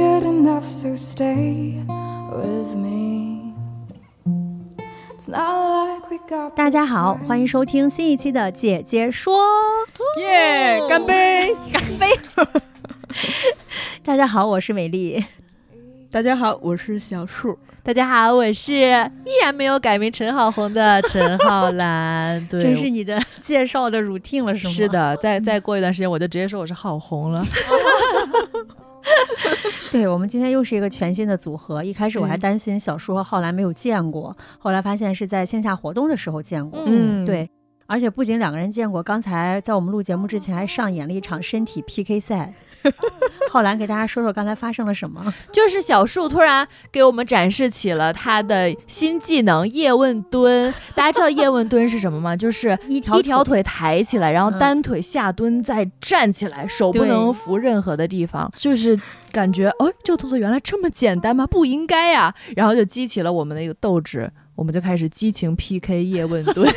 Can't get enough, so stay with me. It's not like we got. 大家好，欢迎收听新一期的《姐姐说》。耶，干杯，干杯！大家好，我是美丽。大家好，我是小树。大家好，我是依然没有改名陈好红的陈浩兰。对，这是你的介绍的 routine 了，是吗？是的，再再过一段时间，我就直接说我是好红了。对，我们今天又是一个全新的组合。一开始我还担心小叔和浩然没有见过，后来发现是在线下活动的时候见过。嗯，对，而且不仅两个人见过，刚才在我们录节目之前还上演了一场身体 PK 赛。浩然给大家说说刚才发生了什么？就是小树突然给我们展示起了他的新技能叶问蹲。大家知道叶问蹲是什么吗？就是一条一条腿抬起来，然后单腿下蹲，再站起来，手不能扶任何的地方。就是感觉，哦，这个动作原来这么简单吗？不应该呀！然后就激起了我们的一个斗志，我们就开始激情 PK 叶问蹲。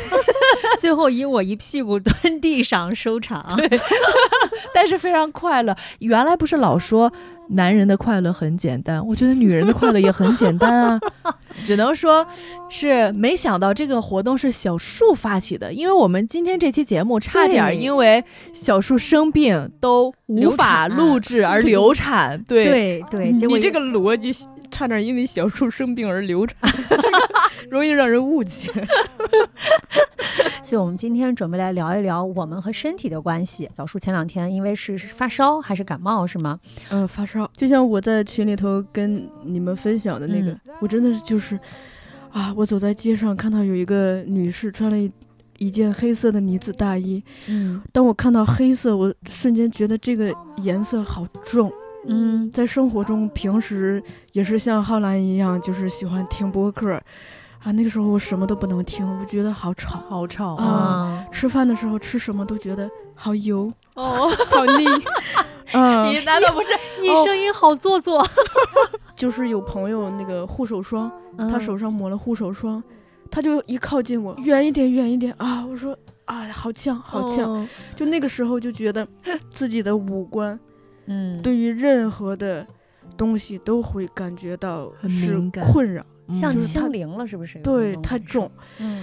最后以我一屁股蹲地上收场，对，但是非常快乐。原来不是老说男人的快乐很简单，我觉得女人的快乐也很简单啊。只能说是没想到这个活动是小树发起的，因为我们今天这期节目差点因为小树生病都无法录制而流产。对对对，你这个逻辑。差点因为小树生病而流产，容易让人误解。所以，我们今天准备来聊一聊我们和身体的关系。小树前两天因为是发烧还是感冒是吗？嗯，发烧。就像我在群里头跟你们分享的那个，我真的是就是啊，我走在街上看到有一个女士穿了一一件黑色的呢子大衣。嗯，当我看到黑色，我瞬间觉得这个颜色好重。嗯，在生活中，平时也是像浩兰一样，就是喜欢听播客，啊，那个时候我什么都不能听，我觉得好吵，好吵啊！吃饭的时候吃什么都觉得好油哦，好腻。嗯你难道不是？你声音好做作。就是有朋友那个护手霜，他手上抹了护手霜，他就一靠近我，远一点，远一点啊！我说啊，好呛，好呛。就那个时候就觉得自己的五官。嗯，对于任何的东西都会感觉到是困扰。像清零了，是不是？对，太重，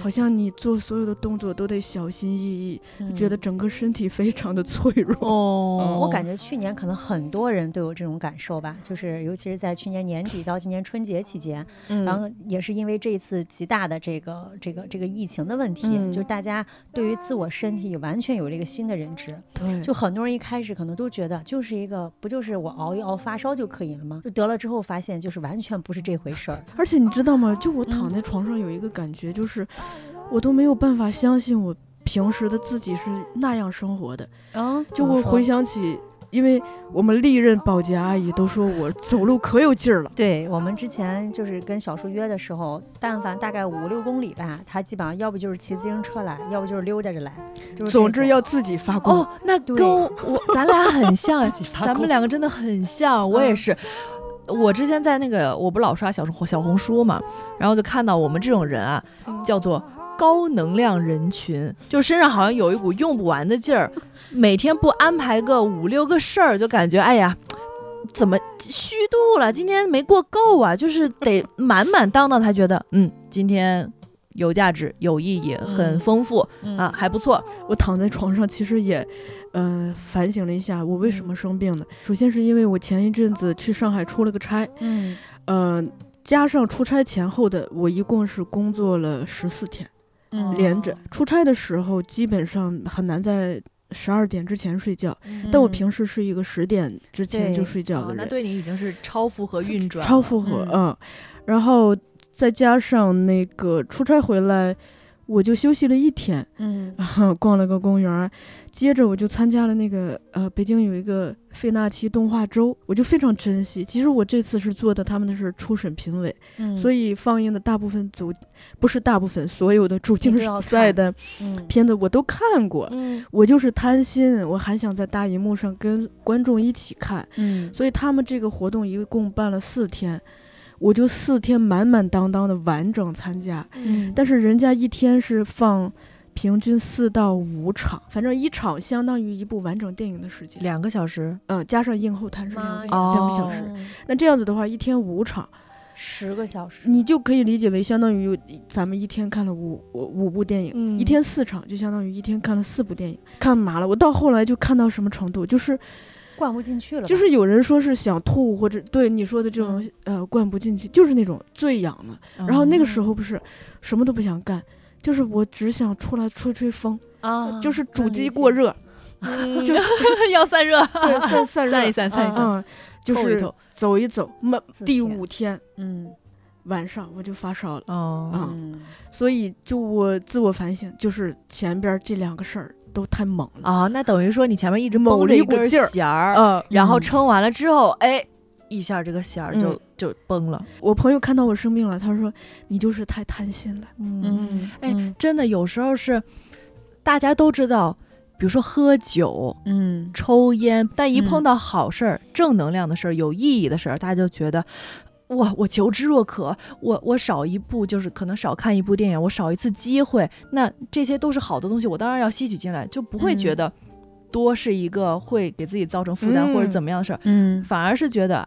好像你做所有的动作都得小心翼翼，觉得整个身体非常的脆弱。哦，我感觉去年可能很多人都有这种感受吧，就是尤其是在去年年底到今年春节期间，然后也是因为这一次极大的这个这个这个疫情的问题，就是大家对于自我身体完全有了一个新的认知。对，就很多人一开始可能都觉得就是一个不就是我熬一熬发烧就可以了吗？就得了之后发现就是完全不是这回事儿，而且你。知道吗？就我躺在床上有一个感觉，就是我都没有办法相信我平时的自己是那样生活的啊！就我回想起，因为我们历任保洁阿姨都说我走路可有劲儿了。对我们之前就是跟小叔约的时候，但凡大概五六公里吧，他基本上要不就是骑自行车来，要不就是溜达着来，总之要自己发光。哦，那跟我咱俩很像，咱们两个真的很像，我也是。我之前在那个，我不老刷小红小红书嘛，然后就看到我们这种人啊，叫做高能量人群，就身上好像有一股用不完的劲儿，每天不安排个五六个事儿，就感觉哎呀，怎么虚度了？今天没过够啊，就是得满满当当，才觉得嗯，今天有价值、有意义、很丰富啊，还不错。我躺在床上，其实也。嗯，反省了一下，我为什么生病呢？首先是因为我前一阵子去上海出了个差，嗯，呃，加上出差前后的，我一共是工作了十四天，连着。出差的时候基本上很难在十二点之前睡觉，但我平时是一个十点之前就睡觉的人。那对你已经是超负荷运转，超负荷，嗯。然后再加上那个出差回来。我就休息了一天，嗯，逛了个公园，接着我就参加了那个呃，北京有一个费纳奇动画周，我就非常珍惜。其实我这次是做的他们的是初审评委，所以放映的大部分组不是大部分所有的主竞赛的片子我都看过。嗯，我就是贪心，我还想在大荧幕上跟观众一起看。嗯，所以他们这个活动一共办了四天。我就四天满满当当的完整参加，嗯，但是人家一天是放平均四到五场，反正一场相当于一部完整电影的时间，两个小时，嗯，加上映后谈是两个两个小时，那这样子的话，一天五场，十个小时，你就可以理解为相当于咱们一天看了五五部电影，一天四场就相当于一天看了四部电影，看麻了。我到后来就看到什么程度，就是。灌不进去了，就是有人说是想吐，或者对你说的这种呃灌不进去，就是那种醉氧了。然后那个时候不是什么都不想干，就是我只想出来吹吹风啊，就是主机过热，就是 要散热，对，散散散一散，散一散，就是走一走。那第五天，嗯，晚上我就发烧了，哦，所以就我自我反省，就是前边这两个事儿。都太猛了啊！那等于说你前面一直绷着一根弦儿，嗯，然后撑完了之后，哎，一下这个弦儿就就崩了。我朋友看到我生病了，他说你就是太贪心了。嗯，哎，真的有时候是大家都知道，比如说喝酒，嗯，抽烟，但一碰到好事儿、正能量的事儿、有意义的事儿，大家就觉得。哇，我求知若渴，我我少一步就是可能少看一部电影，我少一次机会，那这些都是好的东西，我当然要吸取进来，就不会觉得多是一个会给自己造成负担或者怎么样的事儿，嗯，反而是觉得，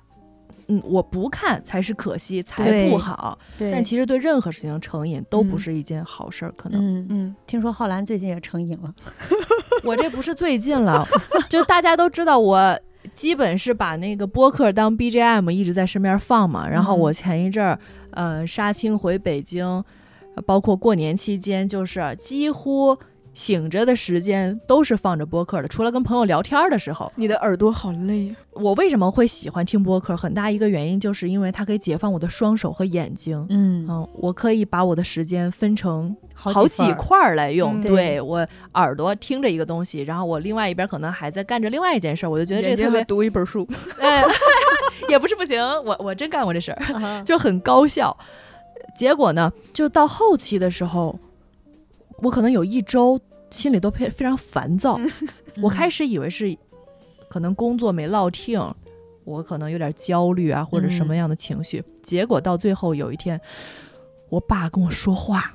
嗯，我不看才是可惜，才不好。但其实对任何事情成瘾都不是一件好事儿，可能。嗯嗯，听说浩兰最近也成瘾了，我这不是最近了，就大家都知道我。基本是把那个播客当 BGM 一直在身边放嘛，然后我前一阵儿，呃，杀青回北京，包括过年期间，就是几乎。醒着的时间都是放着播客的，除了跟朋友聊天的时候。你的耳朵好累。我为什么会喜欢听播客？很大一个原因就是因为它可以解放我的双手和眼睛。嗯嗯，我可以把我的时间分成好几块儿来用。对我耳朵听着一个东西，然后我另外一边可能还在干着另外一件事，我就觉得这个特别读一本书。哎，也不是不行，我我真干过这事儿，就很高效。结果呢，就到后期的时候。我可能有一周心里都非非常烦躁，我开始以为是可能工作没落听，我可能有点焦虑啊或者什么样的情绪，结果到最后有一天，我爸跟我说话，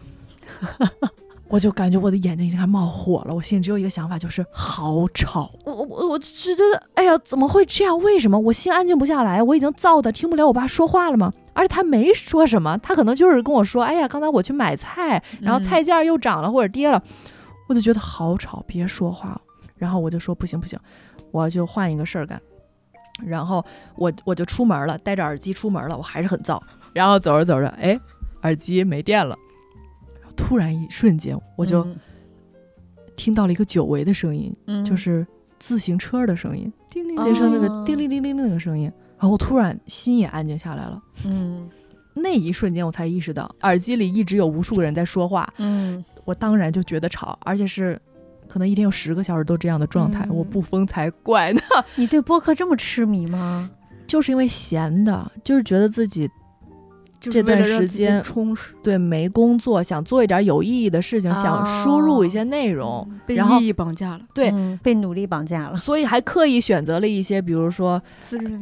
我就感觉我的眼睛已经开始冒火了，我心里只有一个想法，就是好吵，我我我就觉得哎呀怎么会这样？为什么我心安静不下来？我已经燥的听不了我爸说话了吗？而且他没说什么，他可能就是跟我说：“哎呀，刚才我去买菜，然后菜价又涨了或者跌了。”我就觉得好吵，别说话。然后我就说：“不行不行，我就换一个事儿干。”然后我我就出门了，戴着耳机出门了。我还是很燥。然后走着走着，哎，耳机没电了。突然一瞬间，我就听到了一个久违的声音，就是自行车的声音叮铃，自行车那个叮铃叮铃那个声音。然后突然心也安静下来了，嗯，那一瞬间我才意识到耳机里一直有无数个人在说话，嗯，我当然就觉得吵，而且是可能一天有十个小时都这样的状态，我不疯才怪呢。你对播客这么痴迷吗？就是因为闲的，就是觉得自己。这段时间充实，对没工作，想做一点有意义的事情，想输入一些内容，被意义绑架了，对，被努力绑架了，所以还刻意选择了一些，比如说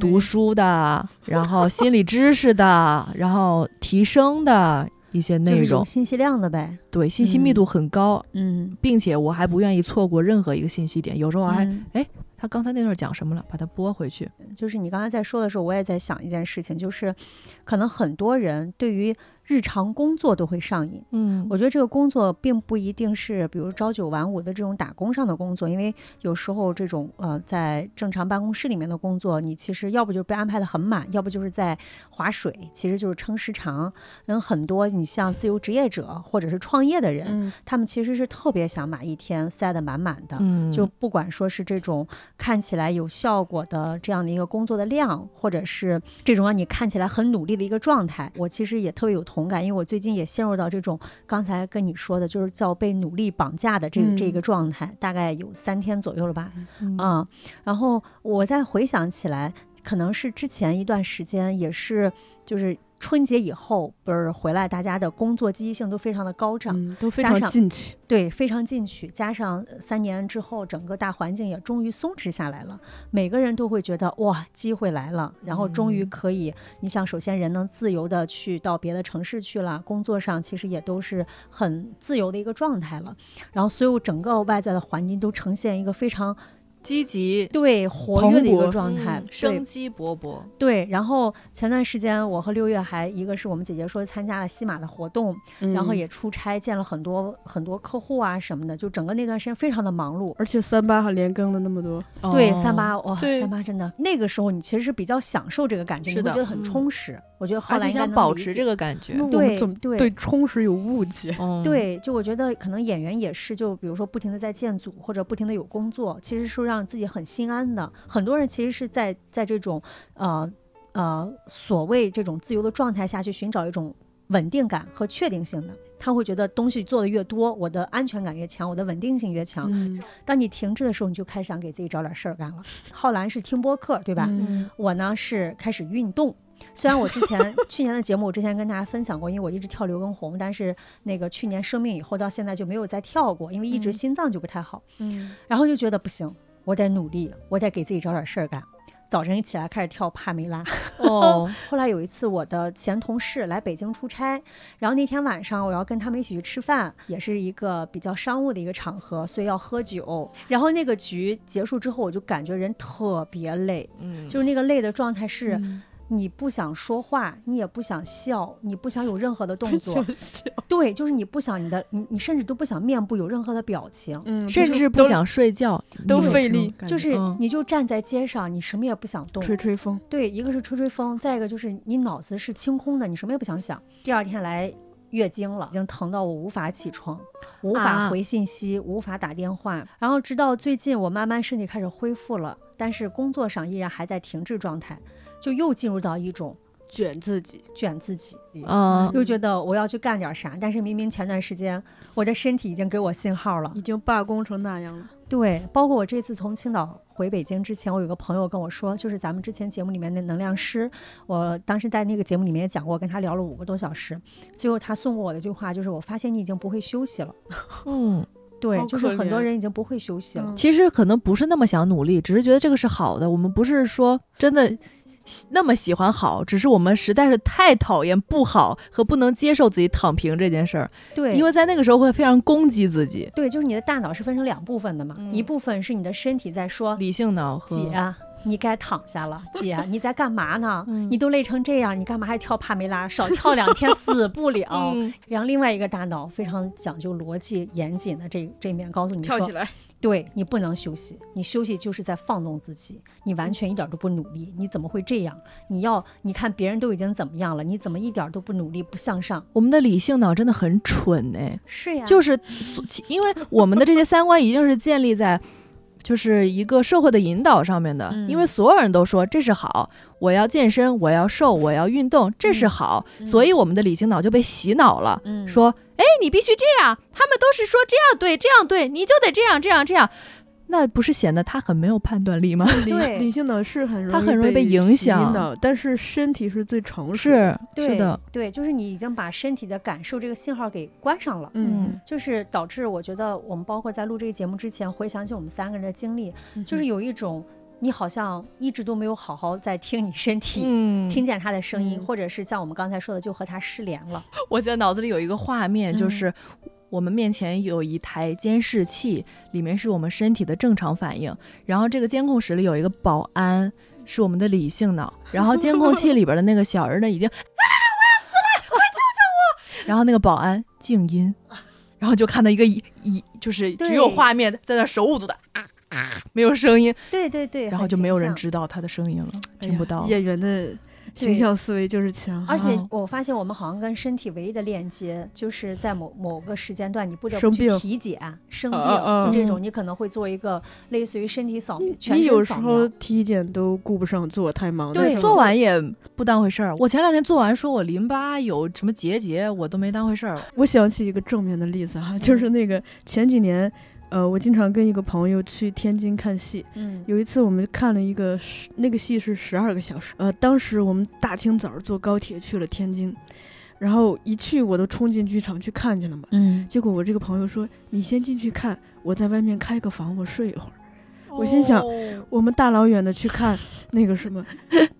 读书的，然后心理知识的，然后提升的一些内容，信息量的呗，对，信息密度很高，嗯，并且我还不愿意错过任何一个信息点，有时候我还哎。他刚才那段讲什么了？把它拨回去。就是你刚才在说的时候，我也在想一件事情，就是可能很多人对于。日常工作都会上瘾，嗯，我觉得这个工作并不一定是，比如朝九晚五的这种打工上的工作，因为有时候这种呃在正常办公室里面的工作，你其实要不就被安排的很满，要不就是在划水，其实就是撑时长。人很多，你像自由职业者或者是创业的人，他们其实是特别想把一天塞得满满的，嗯，就不管说是这种看起来有效果的这样的一个工作的量，或者是这种让你看起来很努力的一个状态，我其实也特别有同。同感，因为我最近也陷入到这种刚才跟你说的，就是叫被努力绑架的这个这个状态，大概有三天左右了吧，嗯，然后我再回想起来，可能是之前一段时间也是就是。春节以后不是回来，大家的工作积极性都非常的高涨，都非常进取。对，非常进取。加上三年之后，整个大环境也终于松弛下来了，每个人都会觉得哇，机会来了，然后终于可以，你想，首先人能自由的去到别的城市去了，工作上其实也都是很自由的一个状态了，然后所有整个外在的环境都呈现一个非常。积极对活跃的一个状态，生机勃勃。对，然后前段时间我和六月还一个是我们姐姐说参加了西马的活动，然后也出差见了很多很多客户啊什么的，就整个那段时间非常的忙碌。而且三八还连更了那么多，对，三八哇，三八真的那个时候你其实是比较享受这个感觉，你会觉得很充实。我觉得后来想保持这个感觉，对对对，充实有误解。对，就我觉得可能演员也是，就比如说不停的在建组或者不停的有工作，其实是让自己很心安的。很多人其实是在在这种呃呃所谓这种自由的状态下去寻找一种稳定感和确定性的，他会觉得东西做的越多，我的安全感越强，我的稳定性越强。当你停滞的时候，你就开始想给自己找点事儿干了。浩然是听播客，对吧？我呢是开始运动。虽然我之前去年的节目，我之前跟大家分享过，因为我一直跳刘畊宏，但是那个去年生病以后到现在就没有再跳过，因为一直心脏就不太好。嗯，然后就觉得不行，我得努力，我得给自己找点事儿干。早晨一起来开始跳帕梅拉。哦。后来有一次我的前同事来北京出差，然后那天晚上我要跟他们一起去吃饭，也是一个比较商务的一个场合，所以要喝酒。然后那个局结束之后，我就感觉人特别累，嗯，就是那个累的状态是。你不想说话，你也不想笑，你不想有任何的动作，对，就是你不想你的，你你甚至都不想面部有任何的表情，嗯，甚至不想睡觉，都费力，就是你就站在街上，你什么也不想动，吹吹风，对，一个是吹吹风，再一个就是你脑子是清空的，你什么也不想想。第二天来月经了，已经疼到我无法起床，无法回信息，无法打电话，然后直到最近我慢慢身体开始恢复了，但是工作上依然还在停滞状态。就又进入到一种卷自己、卷自己，嗯，又觉得我要去干点啥，但是明明前段时间我的身体已经给我信号了，已经罢工成那样了。对，包括我这次从青岛回北京之前，我有个朋友跟我说，就是咱们之前节目里面的能量师，我当时在那个节目里面也讲过，跟他聊了五个多小时，最后他送过我的一句话就是：我发现你已经不会休息了。嗯，对，就是很多人已经不会休息了。其实可能不是那么想努力，只是觉得这个是好的。我们不是说真的。那么喜欢好，只是我们实在是太讨厌不好和不能接受自己躺平这件事儿。对，因为在那个时候会非常攻击自己。对，就是你的大脑是分成两部分的嘛，一部分是你的身体在说理性脑，姐，你该躺下了。姐，你在干嘛呢？你都累成这样，你干嘛还跳帕梅拉？少 跳两天死不了。然后另外一个大脑非常讲究逻辑严谨的这这面告诉你说。跳起来。对你不能休息，你休息就是在放纵自己，你完全一点都不努力，你怎么会这样？你要你看别人都已经怎么样了，你怎么一点都不努力不向上？我们的理性脑真的很蠢哎，是呀，就是因为我们的这些三观一定是建立在。就是一个社会的引导上面的，因为所有人都说这是好，我要健身，我要瘦，我要运动，这是好，所以我们的理性脑就被洗脑了，说，哎，你必须这样，他们都是说这样对，这样对，你就得这样，这样，这样。那不是显得他很没有判断力吗？对，理性的是很容易，他很容易被影响的，但是身体是最诚实。是是的，对，就是你已经把身体的感受这个信号给关上了，嗯，就是导致我觉得我们包括在录这个节目之前，回想起我们三个人的经历，就是有一种你好像一直都没有好好在听你身体，听见他的声音，或者是像我们刚才说的，就和他失联了。我现在脑子里有一个画面，就是。我们面前有一台监视器，里面是我们身体的正常反应。然后这个监控室里有一个保安，是我们的理性脑。然后监控器里边的那个小人呢，已经啊，我要死了，快救救我！然后那个保安静音，然后就看到一个一一就是只有画面在那手舞足蹈啊啊，没有声音。对对对。然后就没有人知道他的声音了，听不到。演员的形象思维就是强。而且我发现我们好像跟身体唯一的链接，就是在某某个时间段，你不得不去体检生病，就这种你可能会做一个类似于身体扫描。你有时候体检都顾不上做，太忙。对，做完也不当回事儿。我前两天做完，说我淋巴有什么结节，我都没当回事儿。我想起一个正面的例子哈，就是那个前几年。呃，我经常跟一个朋友去天津看戏。嗯，有一次我们看了一个十，那个戏是十二个小时。呃，当时我们大清早坐高铁去了天津，然后一去我都冲进剧场去看去了嘛。嗯，结果我这个朋友说：“你先进去看，我在外面开个房，我睡一会儿。”我心想，我们大老远的去看那个什么，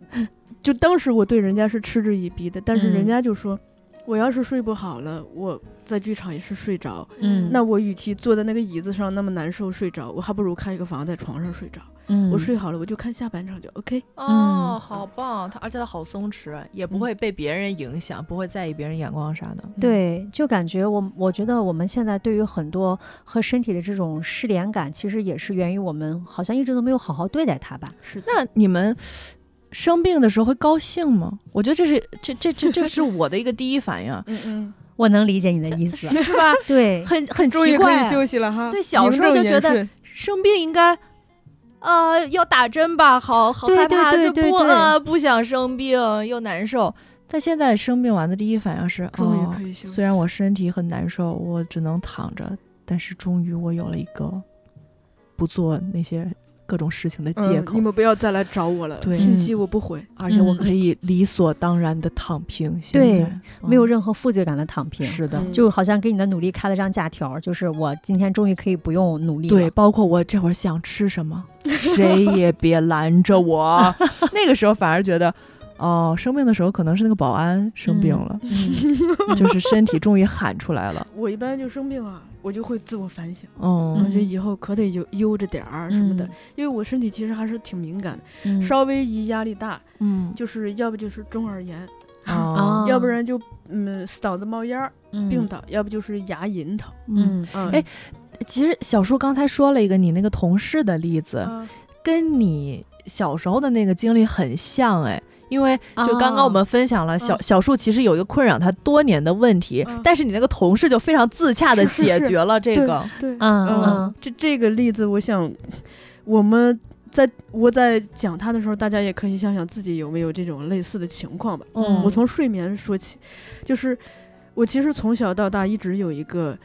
就当时我对人家是嗤之以鼻的，但是人家就说。我要是睡不好了，我在剧场也是睡着。嗯，那我与其坐在那个椅子上那么难受睡着，我还不如开一个房在床上睡着。嗯，我睡好了，我就看下半场就 OK。哦，好棒！他而且他好松弛，也不会被别人影响，不会在意别人眼光啥的。对，就感觉我我觉得我们现在对于很多和身体的这种失联感，其实也是源于我们好像一直都没有好好对待它吧。是。那你们？生病的时候会高兴吗？我觉得这是这这这这是我的一个第一反应。嗯嗯，我能理解你的意思，是吧？对，很很奇怪。可以休息了哈。对，小时候就觉得生病应该，呃，要打针吧，好好害怕，就不呃不想生病又难受。但现在生病完的第一反应是，哦，虽然我身体很难受，我只能躺着，但是终于我有了一个不做那些。各种事情的借口，你们不要再来找我了。对，信息我不回，而且我可以理所当然的躺平。现在没有任何负罪感的躺平，是的，就好像给你的努力开了张假条，就是我今天终于可以不用努力了。对，包括我这会儿想吃什么，谁也别拦着我。那个时候反而觉得。哦，生病的时候可能是那个保安生病了，就是身体终于喊出来了。我一般就生病啊，我就会自我反省，我觉得以后可得悠悠着点儿什么的，因为我身体其实还是挺敏感的，稍微一压力大，嗯，就是要不就是中耳炎，啊，要不然就嗯嗓子冒烟儿，病倒，要不就是牙龈疼，嗯，哎，其实小叔刚才说了一个你那个同事的例子，跟你小时候的那个经历很像，哎。因为就刚刚我们分享了小小树其实有一个困扰他多年的问题，但是你那个同事就非常自洽的解决了这个。对，嗯。嗯，这这个例子，我想我们在我在讲他的时候，大家也可以想想自己有没有这种类似的情况吧。嗯，我从睡眠说起，就是我其实从小到大一直有一个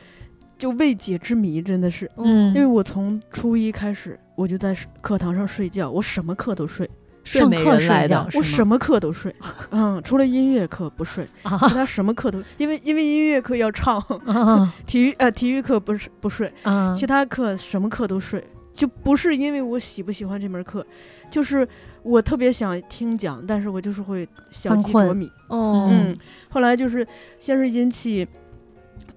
就未解之谜，真的是，嗯，因为我从初一开始我就在课堂上睡觉，我什么课都睡。上课睡觉，我什么课都睡，嗯，除了音乐课不睡，其他什么课都，因为因为音乐课要唱，体育呃体育课不是不睡，其他课什么课都睡，就不是因为我喜不喜欢这门课，就是我特别想听讲，但是我就是会小鸡啄米，嗯，后来就是先是引起。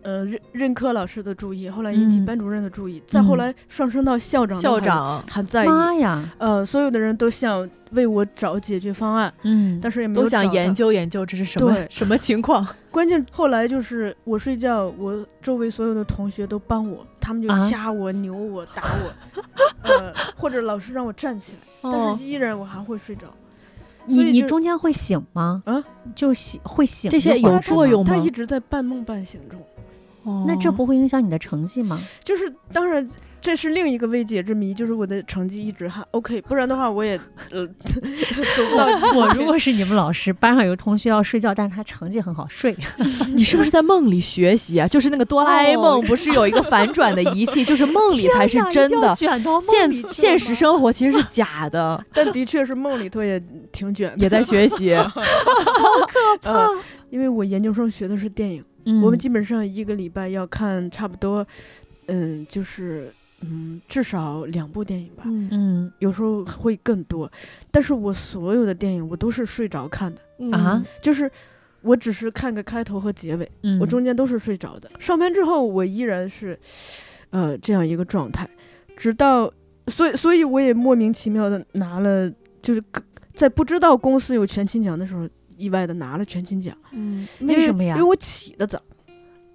呃，任任课老师的注意，后来引起班主任的注意，再后来上升到校长，校长还在意。妈呀！呃，所有的人都想为我找解决方案，嗯，但是也没有都想研究研究这是什么什么情况。关键后来就是我睡觉，我周围所有的同学都帮我，他们就掐我、扭我、打我，呃，或者老师让我站起来，但是依然我还会睡着。你你中间会醒吗？啊，就醒会醒，这些有作用吗？他一直在半梦半醒中。那这不会影响你的成绩吗？就是当然，这是另一个未解之谜，就是我的成绩一直还 OK，不然的话我也呃 走不到。我如果是你们老师，班上有同学要睡觉，但他成绩很好睡，你是不是在梦里学习啊？就是那个哆啦 A 梦不是有一个反转的仪器，就是梦里才是真的，现现实生活其实是假的。但的确是梦里头也挺卷，也在学习，好可怕。因为我研究生学的是电影。我们基本上一个礼拜要看差不多，嗯，就是嗯，至少两部电影吧。嗯，有时候会更多。但是我所有的电影我都是睡着看的啊，就是我只是看个开头和结尾，我中间都是睡着的。上班之后我依然是，呃，这样一个状态，直到所以所以我也莫名其妙的拿了，就是在不知道公司有全勤奖的时候。意外的拿了全勤奖，嗯，为什么呀？因为我起得早，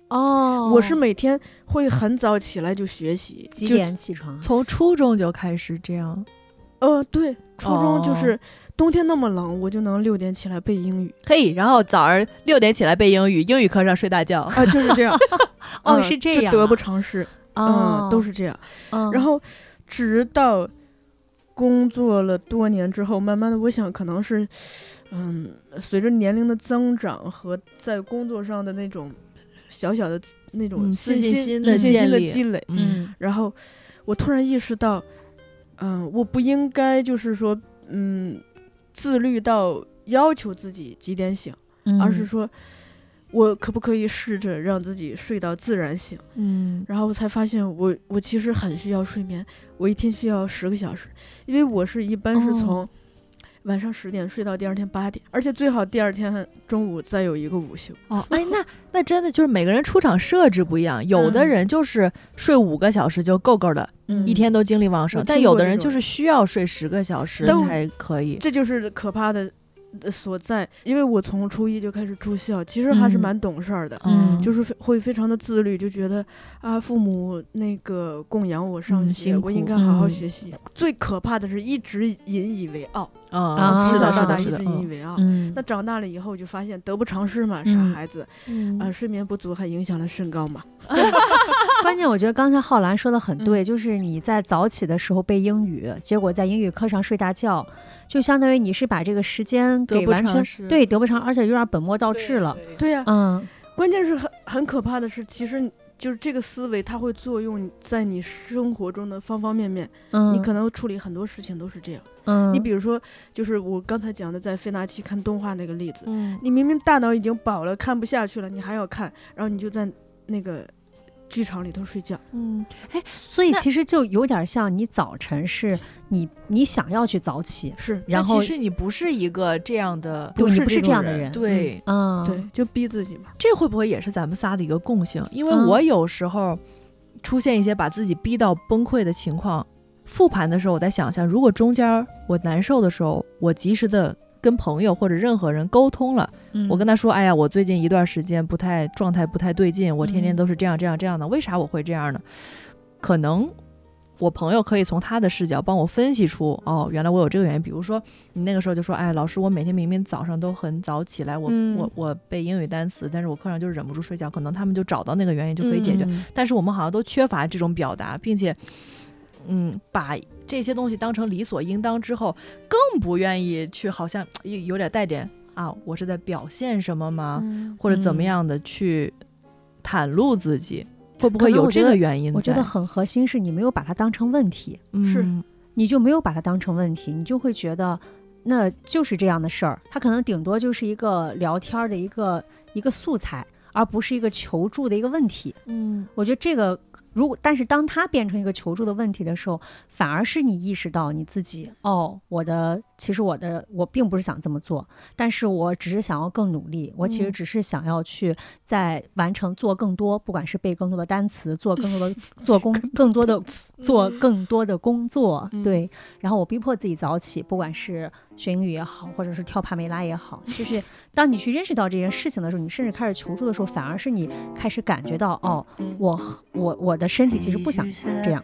哦，我是每天会很早起来就学习，几点起床？从初中就开始这样，呃，对，初中就是冬天那么冷，我就能六点起来背英语。嘿，然后早上六点起来背英语，英语课上睡大觉。啊，就是这样。哦，是这样，得不偿失。嗯，都是这样。然后直到工作了多年之后，慢慢的，我想可能是，嗯，随着年龄的增长和在工作上的那种小小的那种自信心的积累，嗯，然后我突然意识到。嗯，我不应该就是说，嗯，自律到要求自己几点醒，而是说，我可不可以试着让自己睡到自然醒？嗯，然后我才发现，我我其实很需要睡眠，我一天需要十个小时，因为我是一般是从。晚上十点睡到第二天八点，而且最好第二天中午再有一个午休。哦，哎，那那真的就是每个人出场设置不一样，有的人就是睡五个小时就够够的，一天都精力旺盛，但有的人就是需要睡十个小时才可以。这就是可怕的。所在，因为我从初一就开始住校，其实还是蛮懂事儿的，嗯，就是会非常的自律，就觉得啊，父母那个供养我上学，我应该好好学习。最可怕的是一直引以为傲啊，是的，是的，一直引以为傲。那长大了以后就发现得不偿失嘛，傻孩子，啊，睡眠不足还影响了身高嘛。关键我觉得刚才浩兰说的很对，就是你在早起的时候背英语，结果在英语课上睡大觉，就相当于你是把这个时间给完全对得不偿，而且有点本末倒置了。对呀，嗯，关键是很很可怕的是，其实就是这个思维它会作用在你生活中的方方面面。嗯，你可能处理很多事情都是这样。嗯，你比如说，就是我刚才讲的在费纳奇看动画那个例子，嗯，你明明大脑已经饱了，看不下去了，你还要看，然后你就在那个。剧场里头睡觉，嗯，哎，所以其实就有点像你早晨是你你想要去早起，是，然后其实你不是一个这样的，你不是这样的人，对，嗯，对，就逼自己嘛。这会不会也是咱们仨的一个共性？因为我有时候出现一些把自己逼到崩溃的情况，复盘的时候，我在想象，如果中间我难受的时候，我及时的。跟朋友或者任何人沟通了，我跟他说：“哎呀，我最近一段时间不太状态不太对劲，我天天都是这样这样这样的，为啥我会这样呢？可能我朋友可以从他的视角帮我分析出，哦，原来我有这个原因。比如说你那个时候就说：，哎，老师，我每天明明早上都很早起来，我我我背英语单词，但是我课上就是忍不住睡觉，可能他们就找到那个原因就可以解决。但是我们好像都缺乏这种表达，并且。”嗯，把这些东西当成理所应当之后，更不愿意去，好像有有点带点啊，我是在表现什么吗？或者怎么样的去袒露自己？会不会有这个原因？我觉得很核心是你没有把它当成问题，是你就没有把它当成问题，你就会觉得那就是这样的事儿，它可能顶多就是一个聊天的一个一个素材，而不是一个求助的一个问题。嗯，我觉得这个。如果，但是当他变成一个求助的问题的时候，反而是你意识到你自己哦，我的其实我的我并不是想这么做，但是我只是想要更努力，我其实只是想要去在完成做更多，不管是背更多的单词，做更多的 做工，更多的做更多的工作，对，然后我逼迫自己早起，不管是。学英语也好，或者是跳帕梅拉也好，就是 当你去认识到这件事情的时候，你甚至开始求助的时候，反而是你开始感觉到，哦，我我我的身体其实不想这样。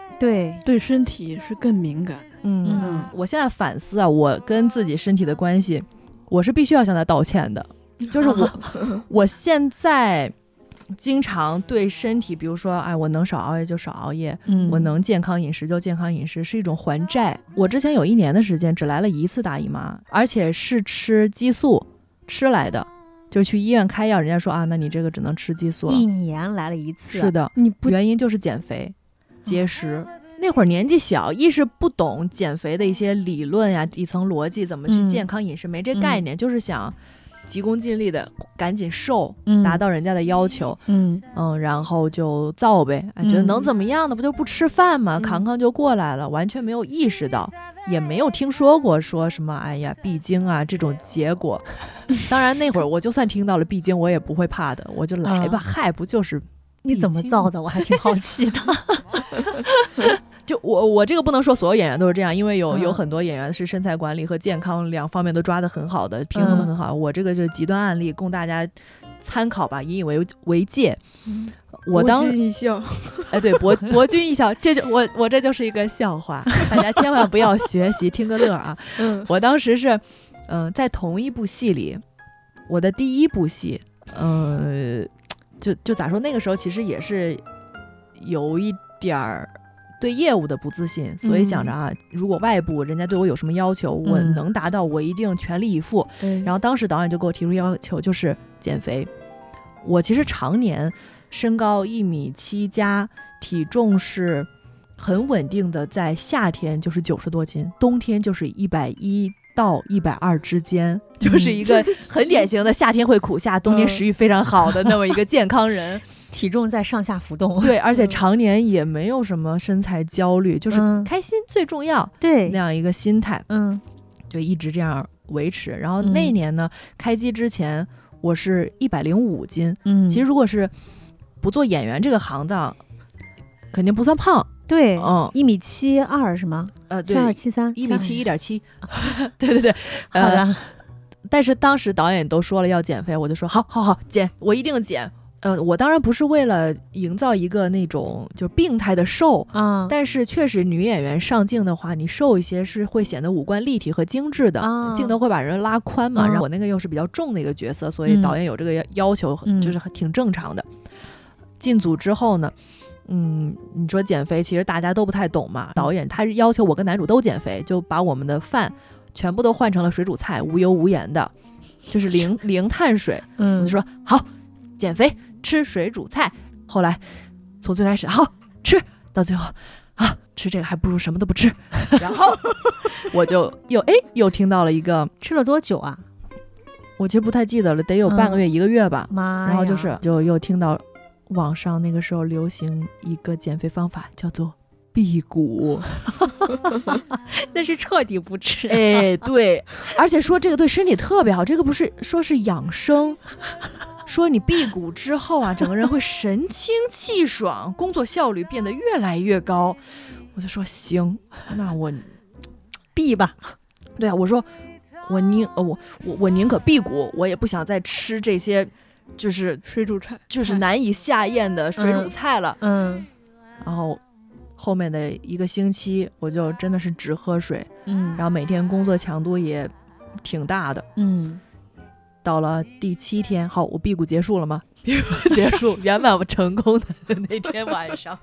对对身体是更敏感的。嗯，我现在反思啊，我跟自己身体的关系，我是必须要向他道歉的。就是我，我现在。经常对身体，比如说，哎，我能少熬夜就少熬夜，嗯，我能健康饮食就健康饮食，是一种还债。我之前有一年的时间只来了一次大姨妈，而且是吃激素吃来的，就去医院开药，人家说啊，那你这个只能吃激素。一年来了一次，是的，你原因就是减肥、节食。那会儿年纪小，一是不懂减肥的一些理论呀、底层逻辑，怎么去健康饮食，没这概念，就是想。急功近利的赶紧瘦，达到人家的要求，嗯嗯，然后就造呗，哎，觉得能怎么样呢？不就不吃饭吗？扛扛就过来了，完全没有意识到，也没有听说过说什么，哎呀，闭经啊这种结果。当然那会儿我就算听到了闭经，我也不会怕的，我就来吧，嗨，不就是你怎么造的？我还挺好奇的。就我我这个不能说所有演员都是这样，因为有有很多演员是身材管理和健康两方面都抓得很好的，平衡的很好。我这个就是极端案例，供大家参考吧，引以为为戒。我当博君一笑，哎，对，博博君一笑，这就我我这就是一个笑话，大家千万不要学习，听个乐啊。嗯，我当时是嗯在同一部戏里，我的第一部戏，嗯，就就咋说，那个时候其实也是有一点儿。对业务的不自信，所以想着啊，如果外部人家对我有什么要求，我能达到，我一定全力以赴。然后当时导演就给我提出要求，就是减肥。我其实常年身高一米七加，体重是很稳定的，在夏天就是九十多斤，冬天就是一百一到一百二之间，就是一个 很典型的夏天会苦，夏冬天食欲非常好的那么一个健康人。体重在上下浮动，对，而且常年也没有什么身材焦虑，就是开心最重要，对，那样一个心态，嗯，就一直这样维持。然后那年呢，开机之前我是一百零五斤，嗯，其实如果是不做演员这个行当，肯定不算胖，对，嗯，一米七二是吗？呃，七二七三，一米七一点七，对 对对，好的。但是当时导演都说了要减肥，我就说好好好减，我一定减。呃，我当然不是为了营造一个那种就是病态的瘦啊，但是确实女演员上镜的话，你瘦一些是会显得五官立体和精致的，镜头会把人拉宽嘛。然后我那个又是比较重的一个角色，所以导演有这个要求，就是挺正常的。进组之后呢，嗯，你说减肥，其实大家都不太懂嘛。导演他是要求我跟男主都减肥，就把我们的饭全部都换成了水煮菜，无油无盐的，就是零 零碳水。嗯，就说好减肥。吃水煮菜，后来从最开始好吃到最后啊，吃这个还不如什么都不吃。然后我就又哎又听到了一个吃了多久啊？我其实不太记得了，得有半个月一个月吧。妈然后就是就又听到网上那个时候流行一个减肥方法，叫做辟谷。那是彻底不吃。哎，对，而且说这个对身体特别好，这个不是说是养生。说你辟谷之后啊，整个人会神清气爽，工作效率变得越来越高。我就说行，那我 辟吧。对啊，我说我宁呃我我我宁可辟谷，我也不想再吃这些就是水煮菜，就是难以下咽的水煮菜了。嗯。然后后面的一个星期，我就真的是只喝水。嗯。然后每天工作强度也挺大的。嗯。到了第七天，好，我辟谷结束了吗？辟谷结束，圆满成功的那天晚上。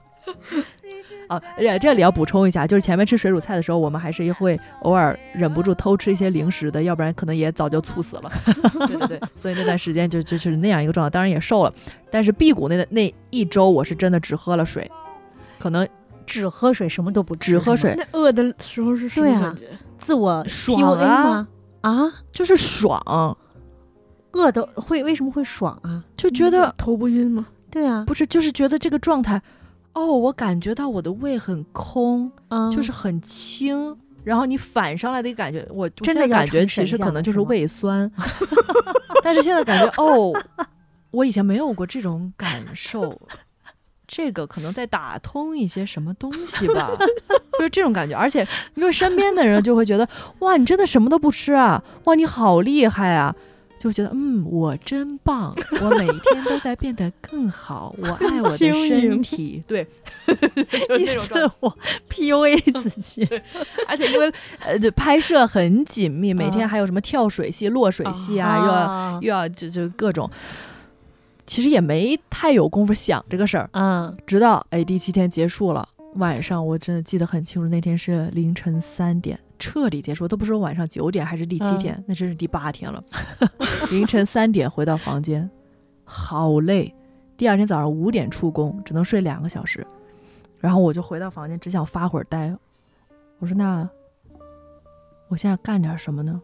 啊，这里要补充一下，就是前面吃水煮菜的时候，我们还是会偶尔忍不住偷吃一些零食的，要不然可能也早就猝死了。对对对，所以那段时间就就是那样一个状态，当然也瘦了。但是辟谷那那一周，我是真的只喝了水，可能只喝水，什么都不只喝水。那饿的时候是什么感觉？自我爽吗？啊，就是爽。饿的会为什么会爽啊？就觉得头不晕吗？对啊，不是，就是觉得这个状态，哦，我感觉到我的胃很空，嗯，就是很轻，然后你反上来的一个感觉，我真的感觉其实可能就是胃酸，但是现在感觉哦，我以前没有过这种感受，这个可能在打通一些什么东西吧，就是这种感觉，而且因为身边的人就会觉得，哇，你真的什么都不吃啊，哇，你好厉害啊。就觉得嗯，我真棒，我每天都在变得更好，我 爱我的身体，对，就是那种自我 PUA 自己，而且因为呃拍摄很紧密，每天还有什么跳水戏、落水戏啊，又要又要就就各种，其实也没太有功夫想这个事儿，嗯，直到哎第七天结束了，晚上我真的记得很清楚，那天是凌晨三点。彻底结束，都不是晚上九点还是第七天，那真是第八天了。凌晨三点回到房间，好累。第二天早上五点出工，只能睡两个小时。然后我就回到房间，只想发会儿呆。我说：“那我现在干点什么呢？”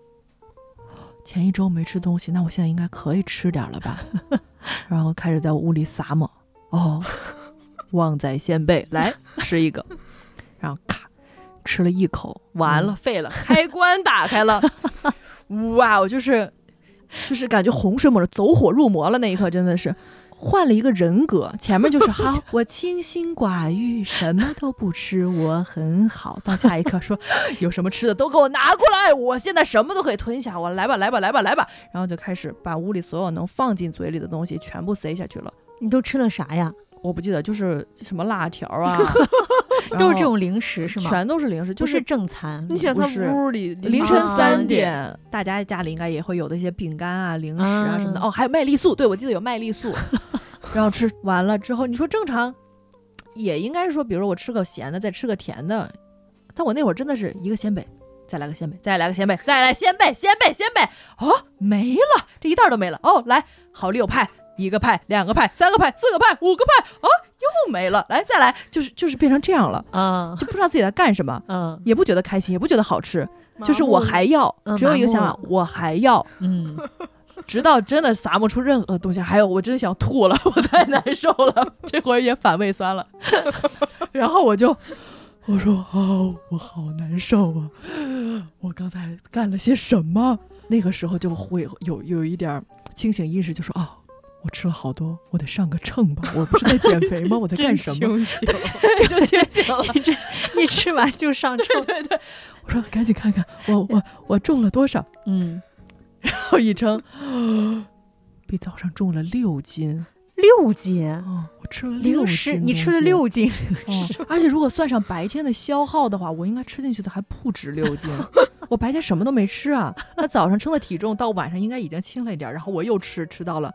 前一周没吃东西，那我现在应该可以吃点了吧？然后开始在屋里撒猛，哦，旺仔仙贝，来吃一个，然后咔吃了一口，完了废了，开关打开了，哇，我就是就是感觉洪水猛兽走火入魔了，那一刻真的是。换了一个人格，前面就是 好，我清心寡欲，什么都不吃，我很好。到下一刻说，有什么吃的都给我拿过来，我现在什么都可以吞下，我来吧，来吧，来吧，来吧。然后就开始把屋里所有能放进嘴里的东西全部塞下去了。你都吃了啥呀？我不记得，就是什么辣条啊，都是这种零食是吗？全都是零食，就是正餐。你想他屋里凌晨三点，大家家里应该也会有的一些饼干啊、零食啊什么的。哦，还有麦丽素，对我记得有麦丽素。然后吃完了之后，你说正常，也应该是说，比如说我吃个咸的，再吃个甜的。但我那会儿真的是一个鲜贝，再来个鲜贝，再来个鲜贝，再来鲜贝，鲜贝，鲜贝，哦，没了，这一袋都没了。哦，来，好六派，一个派，两个派，三个派，四个派，五个派，啊，又没了。来，再来，就是就是变成这样了。啊，就不知道自己在干什么，嗯，也不觉得开心，也不觉得好吃，就是我还要，只有一个想法，我还要，嗯。直到真的撒不出任何东西，还有我真的想吐了，我太难受了，这会儿也反胃酸了。然后我就我说哦，我好难受啊，我刚才干了些什么？那个时候就会有有一点清醒意识，就说哦，我吃了好多，我得上个秤吧，我不是在减肥吗？我在干什么？清醒 了，就清醒了。你这一吃完就上 秤，对对。我说赶紧看看我我我重了多少？嗯。然后一称，比早上重了六斤，六斤我吃了六食，你吃了六斤，而且如果算上白天的消耗的话，我应该吃进去的还不止六斤。我白天什么都没吃啊，那早上称的体重到晚上应该已经轻了一点，然后我又吃，吃到了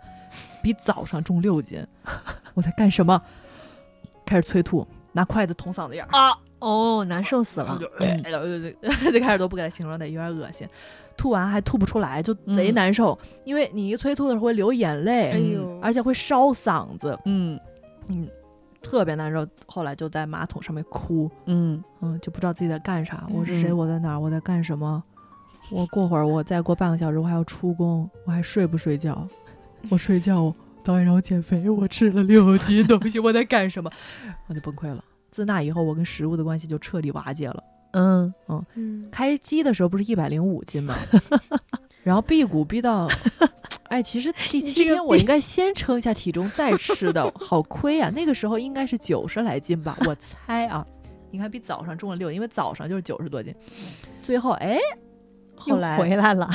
比早上重六斤，我在干什么？开始催吐，拿筷子捅嗓子眼儿啊！哦，难受死了，就最 开始都不给他形容的，有点恶心。吐完还吐不出来，就贼难受，因为你一催吐的时候会流眼泪，哎呦，而且会烧嗓子，嗯嗯，特别难受。后来就在马桶上面哭，嗯嗯，就不知道自己在干啥。我是谁？我在哪？我在干什么？我过会儿，我再过半个小时，我还要出工，我还睡不睡觉？我睡觉，导演让我减肥，我吃了六斤东西，我在干什么？我就崩溃了。自那以后，我跟食物的关系就彻底瓦解了。嗯嗯开机的时候不是一百零五斤吗？然后辟谷辟到，哎，其实第七天我应该先称一下体重再吃的，好亏啊！那个时候应该是九十来斤吧，我猜啊。你看比早上重了六，因为早上就是九十多斤。最后哎，后来回来了，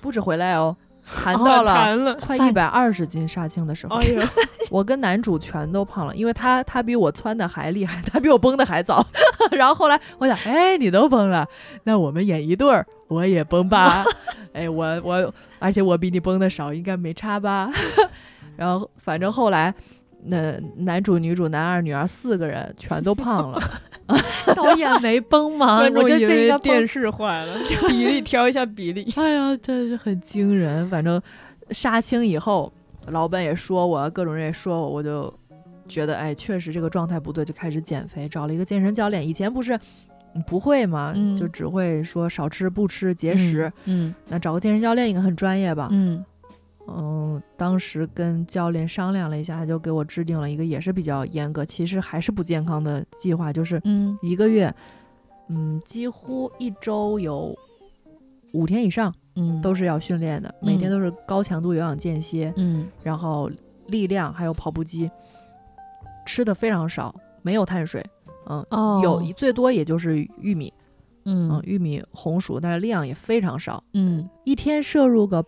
不止回来哦。谈到了快一百二十斤杀青的时候，我跟男主全都胖了，因为他他比我窜的还厉害，他比我崩的还早。然后后来我想，哎，你都崩了，那我们演一对儿，我也崩吧。哎，我我，而且我比你崩的少，应该没差吧？然后反正后来，那男主、女主、男二、女二四个人全都胖了。导演没崩吗？我觉得这个电视坏了，比例调一下比例。哎呀，真是很惊人。反正杀青以后，老板也说我，各种人也说我，我就觉得哎，确实这个状态不对，就开始减肥，找了一个健身教练。以前不是不会嘛，就只会说少吃不吃节食。嗯，那找个健身教练应该很专业吧？嗯。嗯，当时跟教练商量了一下，他就给我制定了一个也是比较严格，其实还是不健康的计划，就是嗯。一个月，嗯几乎一周有五天以上，嗯。都是要训练的，每天都是高强度有氧间歇，嗯。然后力量还有跑步机，吃的非常少，没有碳水，嗯有最多也就是玉米，嗯玉米红薯，但是量也非常少，嗯。一天摄入个。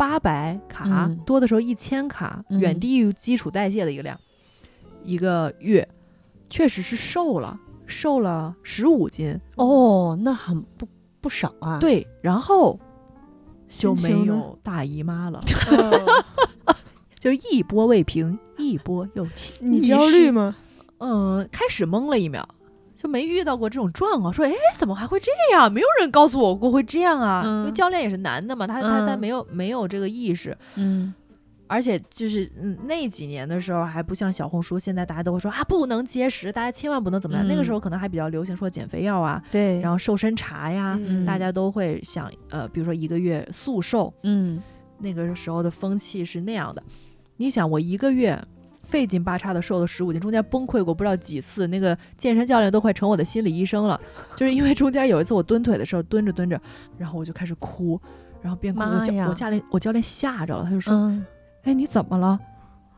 八百卡多的时候一千卡，远低于基础代谢的一个量。一个月确实是瘦了，瘦了十五斤哦，那很不不少啊。对，然后就没有大姨妈了，就是一波未平，一波又起。你焦虑吗？嗯，开始懵了一秒。就没遇到过这种状况，说哎，怎么还会这样？没有人告诉我过会这样啊！因为教练也是男的嘛，他他他没有没有这个意识。嗯，而且就是嗯那几年的时候还不像小红书，现在大家都会说啊不能节食，大家千万不能怎么样。那个时候可能还比较流行说减肥药啊，对，然后瘦身茶呀，大家都会想呃，比如说一个月速瘦，嗯，那个时候的风气是那样的。你想我一个月费劲巴叉的瘦了十五斤，中间崩溃过不知道几次，那个健身教练都快成我的心理医生了，就是因为中间有一次我蹲腿的时候蹲着蹲着，然后我就开始哭，然后边哭我教我教练我教练吓着了，他就说。哎，你怎么了？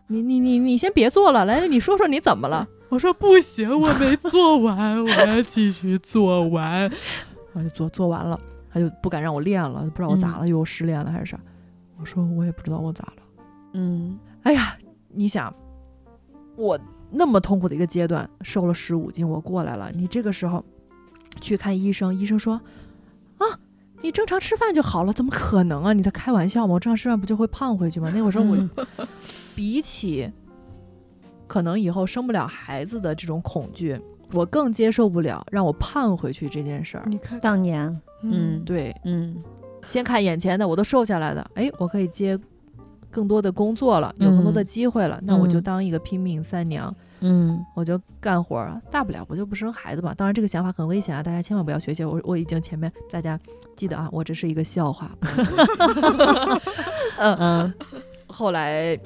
你你你你先别做了，来，你说说你怎么了？我说不行，我没做完，我要继续做完。我就做做完了，他就不敢让我练了，不知道我咋了，又失恋了还是啥？我说我也不知道我咋了。嗯，哎呀，你想，我那么痛苦的一个阶段，瘦了十五斤，我过来了。你这个时候去看医生，医生说啊。你正常吃饭就好了，怎么可能啊？你在开玩笑吗？我正常吃饭不就会胖回去吗？那会儿说我 比起可能以后生不了孩子的这种恐惧，我更接受不了让我胖回去这件事儿。你看当年，嗯，对，嗯，先看眼前的，我都瘦下来的，哎，我可以接更多的工作了，有更多的机会了，那我就当一个拼命三娘。嗯，我就干活儿，大不了我就不生孩子嘛。当然这个想法很危险啊，大家千万不要学习。我我已经前面大家记得啊，我这是一个笑话。嗯嗯，后来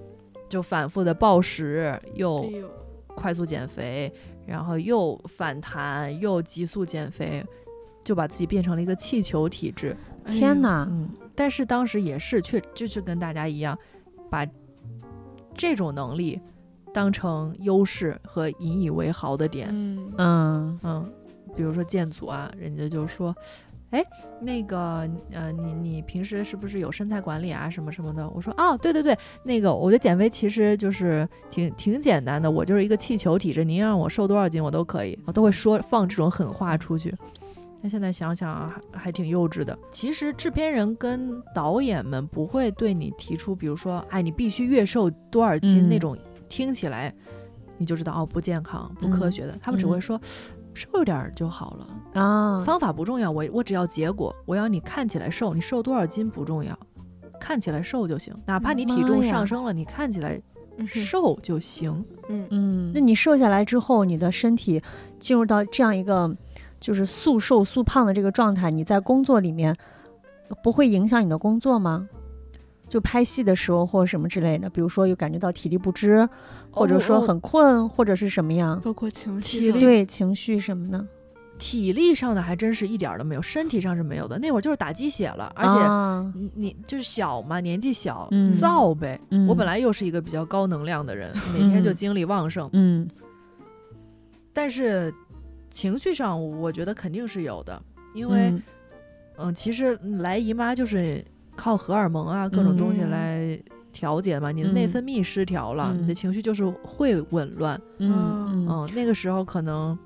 就反复的暴食，又快速减肥，然后又反弹，又急速减肥，就把自己变成了一个气球体质。天哪！嗯，但是当时也是，确就是跟大家一样，把这种能力。当成优势和引以为豪的点，嗯嗯嗯，比如说建组啊，人家就说，哎，那个呃，你你平时是不是有身材管理啊，什么什么的？我说，哦，对对对，那个我觉得减肥其实就是挺挺简单的，我就是一个气球体质，您让我瘦多少斤我都可以，我都会说放这种狠话出去。那现在想想还还挺幼稚的。其实制片人跟导演们不会对你提出，比如说，哎，你必须月瘦多少斤那种。听起来你就知道哦，不健康、不科学的。他们只会说瘦点就好了啊，方法不重要，我我只要结果，我要你看起来瘦，你瘦多少斤不重要，看起来瘦就行。哪怕你体重上升了，你看起来瘦就行。嗯嗯，那你瘦下来之后，你的身体进入到这样一个就是速瘦速胖的这个状态，你在工作里面不会影响你的工作吗？就拍戏的时候或者什么之类的，比如说有感觉到体力不支，或者说很困，或者是什么样，包括情绪，对情绪什么的，体力上的还真是一点都没有，身体上是没有的。那会儿就是打鸡血了，而且你你就是小嘛，年纪小，燥呗。我本来又是一个比较高能量的人，每天就精力旺盛，嗯。但是情绪上，我觉得肯定是有的，因为嗯，其实来姨妈就是。靠荷尔蒙啊，各种东西来调节嘛。你的内分泌失调了，你的情绪就是会紊乱。嗯嗯，那个时候可能，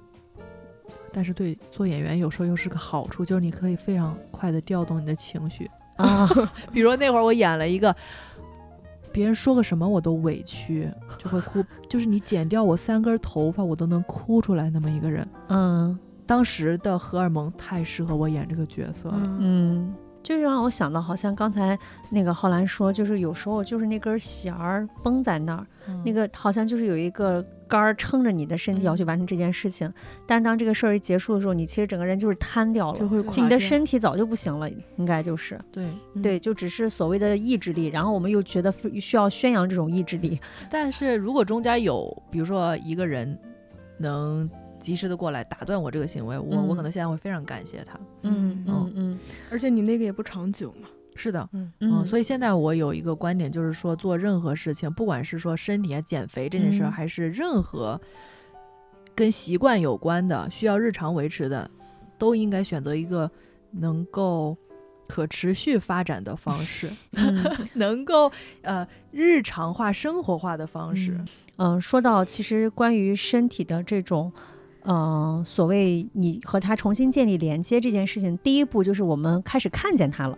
但是对做演员有时候又是个好处，就是你可以非常快的调动你的情绪啊。比如那会儿我演了一个，别人说个什么我都委屈，就会哭，就是你剪掉我三根头发，我都能哭出来那么一个人。嗯，当时的荷尔蒙太适合我演这个角色了。嗯。就是让我想到，好像刚才那个浩兰说，就是有时候就是那根弦儿绷在那儿，那个好像就是有一个杆儿撑着你的身体要去完成这件事情。但当这个事儿一结束的时候，你其实整个人就是瘫掉了，就会你的身体早就不行了，应该就是对对，就只是所谓的意志力。然后我们又觉得需要宣扬这种意志力。但是如果中间有，比如说一个人能。及时的过来打断我这个行为，我我可能现在会非常感谢他。嗯嗯嗯，而且你那个也不长久嘛。是的，嗯嗯，所以现在我有一个观点，就是说做任何事情，不管是说身体啊减肥这件事，还是任何跟习惯有关的、需要日常维持的，都应该选择一个能够可持续发展的方式 能够呃日常化、生活化的方式。嗯，说到其实关于身体的这种。呃，所谓你和他重新建立连接这件事情，第一步就是我们开始看见他了，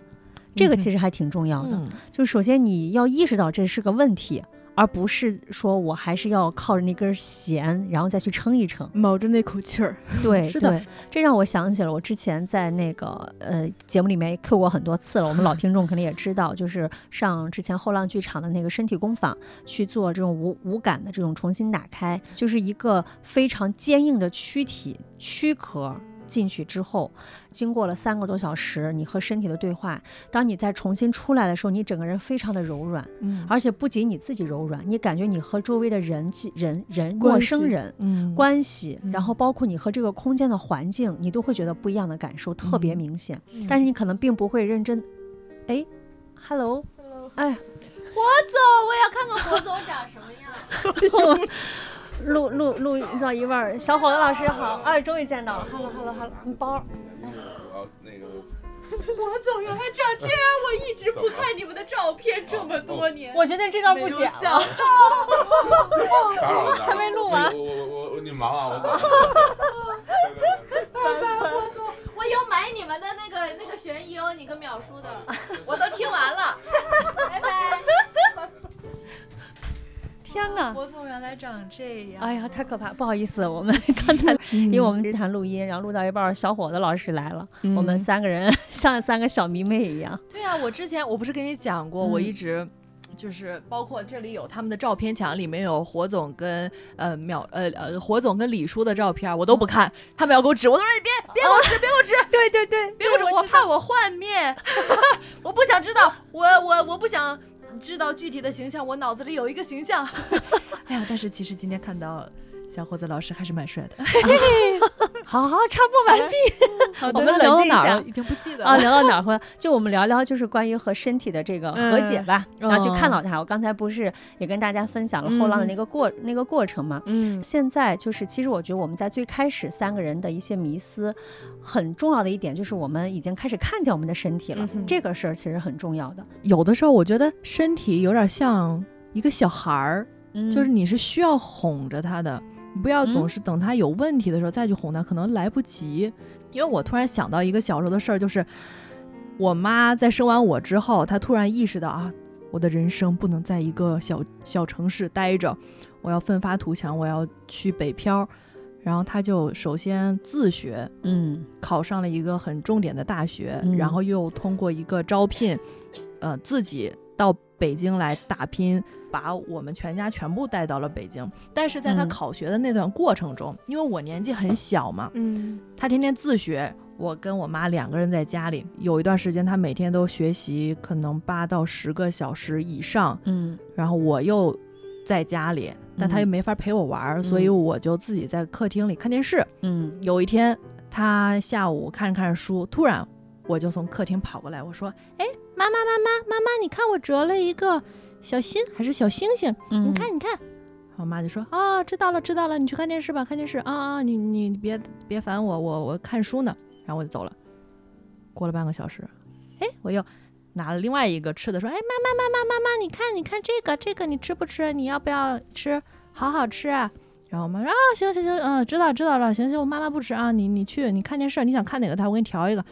这个其实还挺重要的。就首先你要意识到这是个问题，而不是说我还是要靠着那根弦，然后再去撑一撑，卯着那口气儿。对，是的，这让我想起了我之前在那个呃节目里面 Q 过很多次了，我们老 听众肯定也知道，就是上之前后浪剧场的那个身体工坊去做这种无无感的这种重新打开，就是一个非常坚硬的躯体躯壳。进去之后，经过了三个多小时，你和身体的对话，当你再重新出来的时候，你整个人非常的柔软，嗯，而且不仅你自己柔软，你感觉你和周围的人、人、人、陌生人，嗯，关系，然后包括你和这个空间的环境，你都会觉得不一样的感受特别明显。但是你可能并不会认真，哎，hello，hello，哎，火总，我也要看看火总长什么样。录录录到一半，小伙子老师好，哎，终于见到了，hello hello hello，包。我要那个。我总原来长这样，我一直不看你们的照片这么多年。我觉得这段不剪了。还没 录完。我我我你忙啊，我走。拜拜，我总，我有买你们的那个那个悬疑哦，你跟淼叔的，我都听完了。拜拜。天呐！博总原来长这样！哎呀，太可怕！不好意思，我们 刚才因为我们这谈录音，然后录到一半，小伙子老师来了，我们三个人 像三个小迷妹一样。对呀，我之前我不是跟你讲过，我一直就是包括这里有他们的照片墙，里面有火总跟呃淼呃呃火总跟李叔的照片，我都不看，他们要给我指，我都说你别别给我指，别给我指，对对对，别给我指，我怕我幻灭，我不想知道，我我我不想。知道具体的形象，我脑子里有一个形象。哎呀，但是其实今天看到。小伙子老师还是蛮帅的，好好插播完毕。我们聊到哪儿了？已经不记得了啊。聊到哪儿？就我们聊聊，就是关于和身体的这个和解吧。然后去看到他。我刚才不是也跟大家分享了后浪的那个过那个过程吗？嗯。现在就是，其实我觉得我们在最开始三个人的一些迷思，很重要的一点就是我们已经开始看见我们的身体了。这个事儿其实很重要的。有的时候我觉得身体有点像一个小孩儿，就是你是需要哄着他的。不要总是等他有问题的时候再去哄他，可能来不及。因为我突然想到一个小时候的事儿，就是我妈在生完我之后，她突然意识到啊，我的人生不能在一个小小城市待着，我要奋发图强，我要去北漂。然后她就首先自学，嗯，考上了一个很重点的大学，然后又通过一个招聘，呃，自己到北京来打拼。把我们全家全部带到了北京，但是在他考学的那段过程中，因为我年纪很小嘛，嗯，他天天自学，我跟我妈两个人在家里，有一段时间他每天都学习，可能八到十个小时以上，嗯，然后我又在家里，但他又没法陪我玩，所以我就自己在客厅里看电视，嗯，有一天他下午看着看着书，突然我就从客厅跑过来，我说，哎，妈妈妈妈妈妈，你看我折了一个。小心还是小星星？你看，你看，我妈就说啊，知道了，知道了，你去看电视吧，看电视啊啊，你你别别烦我，我我看书呢。然后我就走了。过了半个小时，哎，我又拿了另外一个吃的，说，哎，妈妈妈妈妈妈，你看你看这个这个，你吃不吃？你要不要吃？好好吃啊。然后我妈说啊，行行行，嗯，知道知道了，行行，我妈妈不吃啊，你你去，你看电视，你想看哪个台，我给你调一个。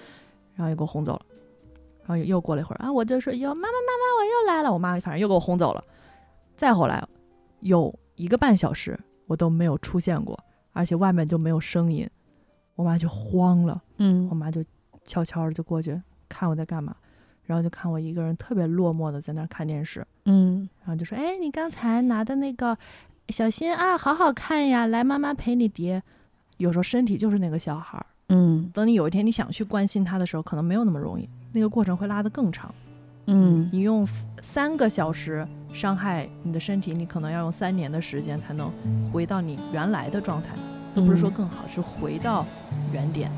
然后又给我轰走了。然后又过了一会儿啊，我就说哟，妈妈妈妈，我又来了。我妈反正又给我轰走了。再后来，有一个半小时我都没有出现过，而且外面就没有声音，我妈就慌了。嗯，我妈就悄悄的就过去看我在干嘛，然后就看我一个人特别落寞的在那儿看电视。嗯，然后就说，哎，你刚才拿的那个小心啊，好好看呀，来妈妈陪你叠。有时候身体就是那个小孩儿。嗯，等你有一天你想去关心他的时候，可能没有那么容易。那个过程会拉得更长，嗯，你用三个小时伤害你的身体，你可能要用三年的时间才能回到你原来的状态，都不是说更好，是回到原点。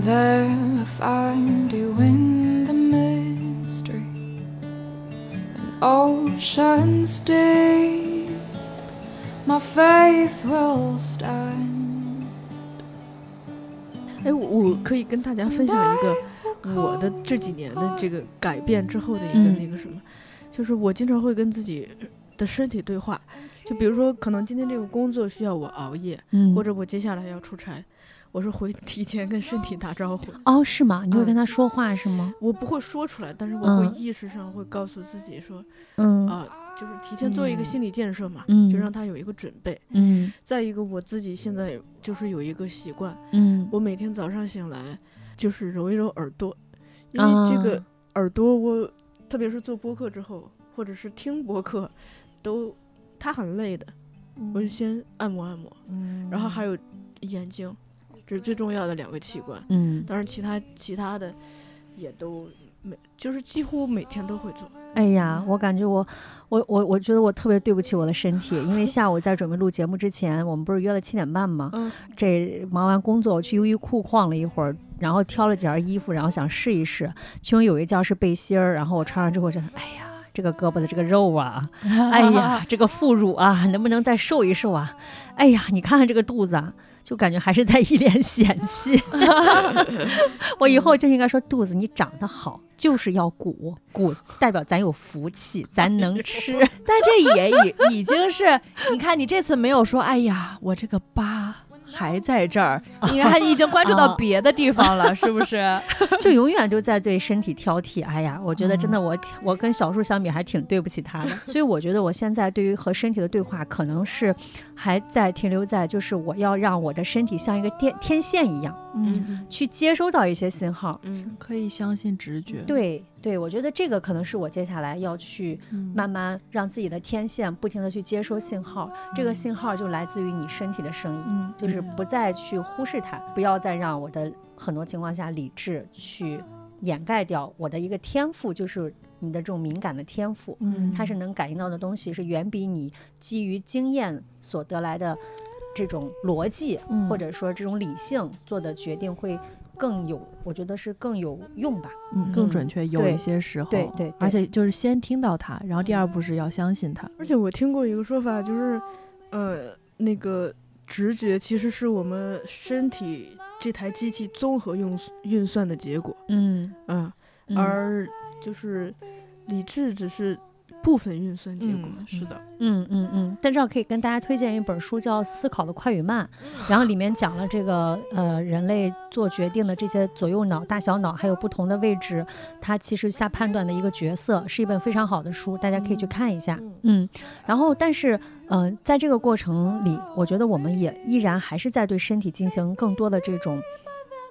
There I find you in the mystery an ocean's deep. My faith will stand 哎我我可以跟大家分享一个我的这几年的这个改变之后的一个那个什么，就是我经常会跟自己的身体对话。就比如说，可能今天这个工作需要我熬夜，或者我接下来要出差，我是会 提前跟身体打招呼。哦，是吗？你会跟他说话是吗？我不会说出来，但是我会意识上会告诉自己说，嗯啊。就是提前做一个心理建设嘛，就让他有一个准备。嗯，再一个我自己现在就是有一个习惯，嗯，我每天早上醒来就是揉一揉耳朵，因为这个耳朵我特别是做播客之后，或者是听播客，都它很累的，我就先按摩按摩，嗯，然后还有眼睛，这是最重要的两个器官，嗯，当然其他其他的也都。每就是几乎每天都会做。哎呀，我感觉我，我我我觉得我特别对不起我的身体，因为下午在准备录节目之前，我们不是约了七点半吗？嗯。这忙完工作，我去优衣库逛了一会儿，然后挑了几件衣服，然后想试一试。其中有一件是背心儿，然后我穿上之后觉得，哎呀，这个胳膊的这个肉啊，哎呀，这个副乳啊，能不能再瘦一瘦啊？哎呀，你看看这个肚子啊。就感觉还是在一脸嫌弃，我以后就应该说肚子你长得好，就是要鼓鼓，代表咱有福气，咱能吃。但这也已已经是，你看你这次没有说，哎呀，我这个疤。还在这儿，你看你已经关注到别的地方了，是不是？就永远都在对身体挑剔。哎呀，我觉得真的，我我跟小树相比还挺对不起他的。所以我觉得我现在对于和身体的对话，可能是还在停留在就是我要让我的身体像一个电天线一样，嗯，去接收到一些信号，嗯，可以相信直觉。对。对，我觉得这个可能是我接下来要去慢慢让自己的天线不停的去接收信号，这个信号就来自于你身体的声音，就是不再去忽视它，不要再让我的很多情况下理智去掩盖掉我的一个天赋，就是你的这种敏感的天赋，嗯，它是能感应到的东西是远比你基于经验所得来的这种逻辑或者说这种理性做的决定会。更有，我觉得是更有用吧，嗯，更准确。有一些时候，对对，而且就是先听到它，然后第二步是要相信它。而且我听过一个说法，就是，呃，那个直觉其实是我们身体这台机器综合用运算的结果，嗯嗯，而就是理智只是。部分运算结果是的，嗯嗯嗯。但这儿可以跟大家推荐一本书，叫《思考的快与慢》，然后里面讲了这个呃人类做决定的这些左右脑、大小脑还有不同的位置，它其实下判断的一个角色，是一本非常好的书，大家可以去看一下。嗯，然后但是嗯，在这个过程里，我觉得我们也依然还是在对身体进行更多的这种。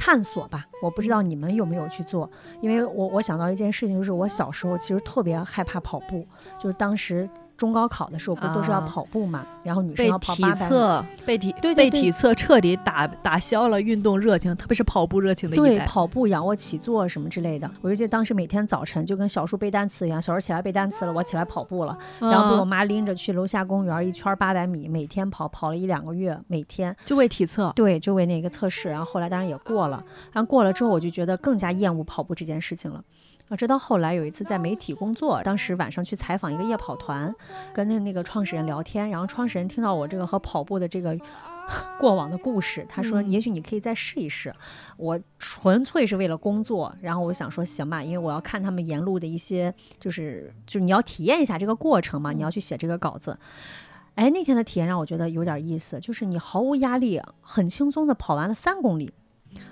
探索吧，我不知道你们有没有去做，因为我我想到一件事情，就是我小时候其实特别害怕跑步，就是当时。中高考的时候不都是要跑步嘛？然后女生要跑八百，被体被体测彻底打打消了运动热情，特别是跑步热情的对跑步、仰卧起坐什么之类的。我就记得当时每天早晨就跟小树背单词一样，小时候起来背单词了，我起来跑步了，然后被我妈拎着去楼下公园一圈八百米，每天跑跑了一两个月，每天就为体测，对，就为那个测试。然后后来当然也过了，然后过了之后我就觉得更加厌恶跑步这件事情了。啊，直到后来有一次在媒体工作，当时晚上去采访一个夜跑团，跟那那个创始人聊天，然后创始人听到我这个和跑步的这个 过往的故事，他说：“也许你可以再试一试。”我纯粹是为了工作，然后我想说行吧，因为我要看他们沿路的一些，就是就是你要体验一下这个过程嘛，你要去写这个稿子。哎，那天的体验让我觉得有点意思，就是你毫无压力，很轻松的跑完了三公里。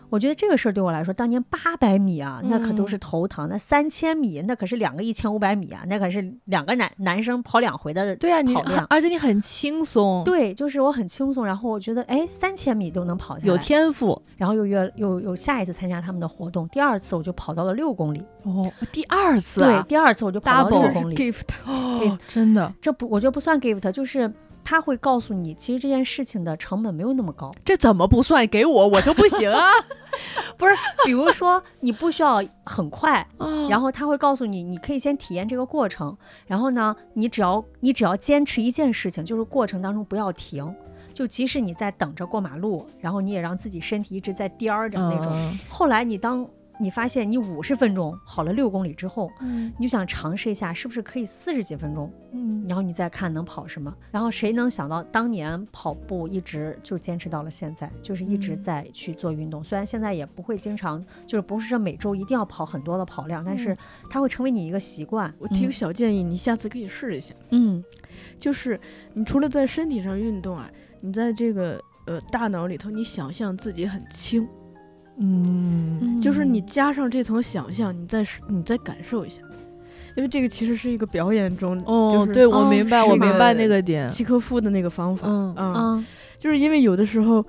我觉得这个事儿对我来说，当年八百米啊，那可都是头疼；那三千米，那可是两个一千五百米啊，那可是两个男男生跑两回的对啊，跑量。而且你很轻松，对，就是我很轻松。然后我觉得，哎，三千米都能跑下来，有天赋。然后又约又又下一次参加他们的活动，第二次我就跑到了六公里。哦，第二次，对，第二次我就跑到六公里。gift，哦，真的，这不，我觉得不算 gift，就是。他会告诉你，其实这件事情的成本没有那么高。这怎么不算给我，我就不行啊？不是，比如说你不需要很快，然后他会告诉你，你可以先体验这个过程。然后呢，你只要你只要坚持一件事情，就是过程当中不要停。就即使你在等着过马路，然后你也让自己身体一直在颠儿着那种。后来你当你发现你五十分钟跑了六公里之后，嗯你就想尝试一下是不是可以四十几分钟，嗯然后你再看能跑什么。然后谁能想到当年跑步一直就坚持到了现在，就是一直嗯在去做运动。虽然现在也不会经常，就是不是说每周一定要跑很多的跑量，但是它会成为你一个习惯。我提个小建议，你下次可以试一下，嗯就是你除了在身体上运动啊，你在这个呃大脑里头，你想象自己很轻，嗯。嗯，就是你加上这层想象，你再是你再感受一下，因为这个其实是一个表演中，哦就，是对我哦明白，我明白那个点。契诃夫的那个方法，嗯嗯，嗯。就是因为有的时候，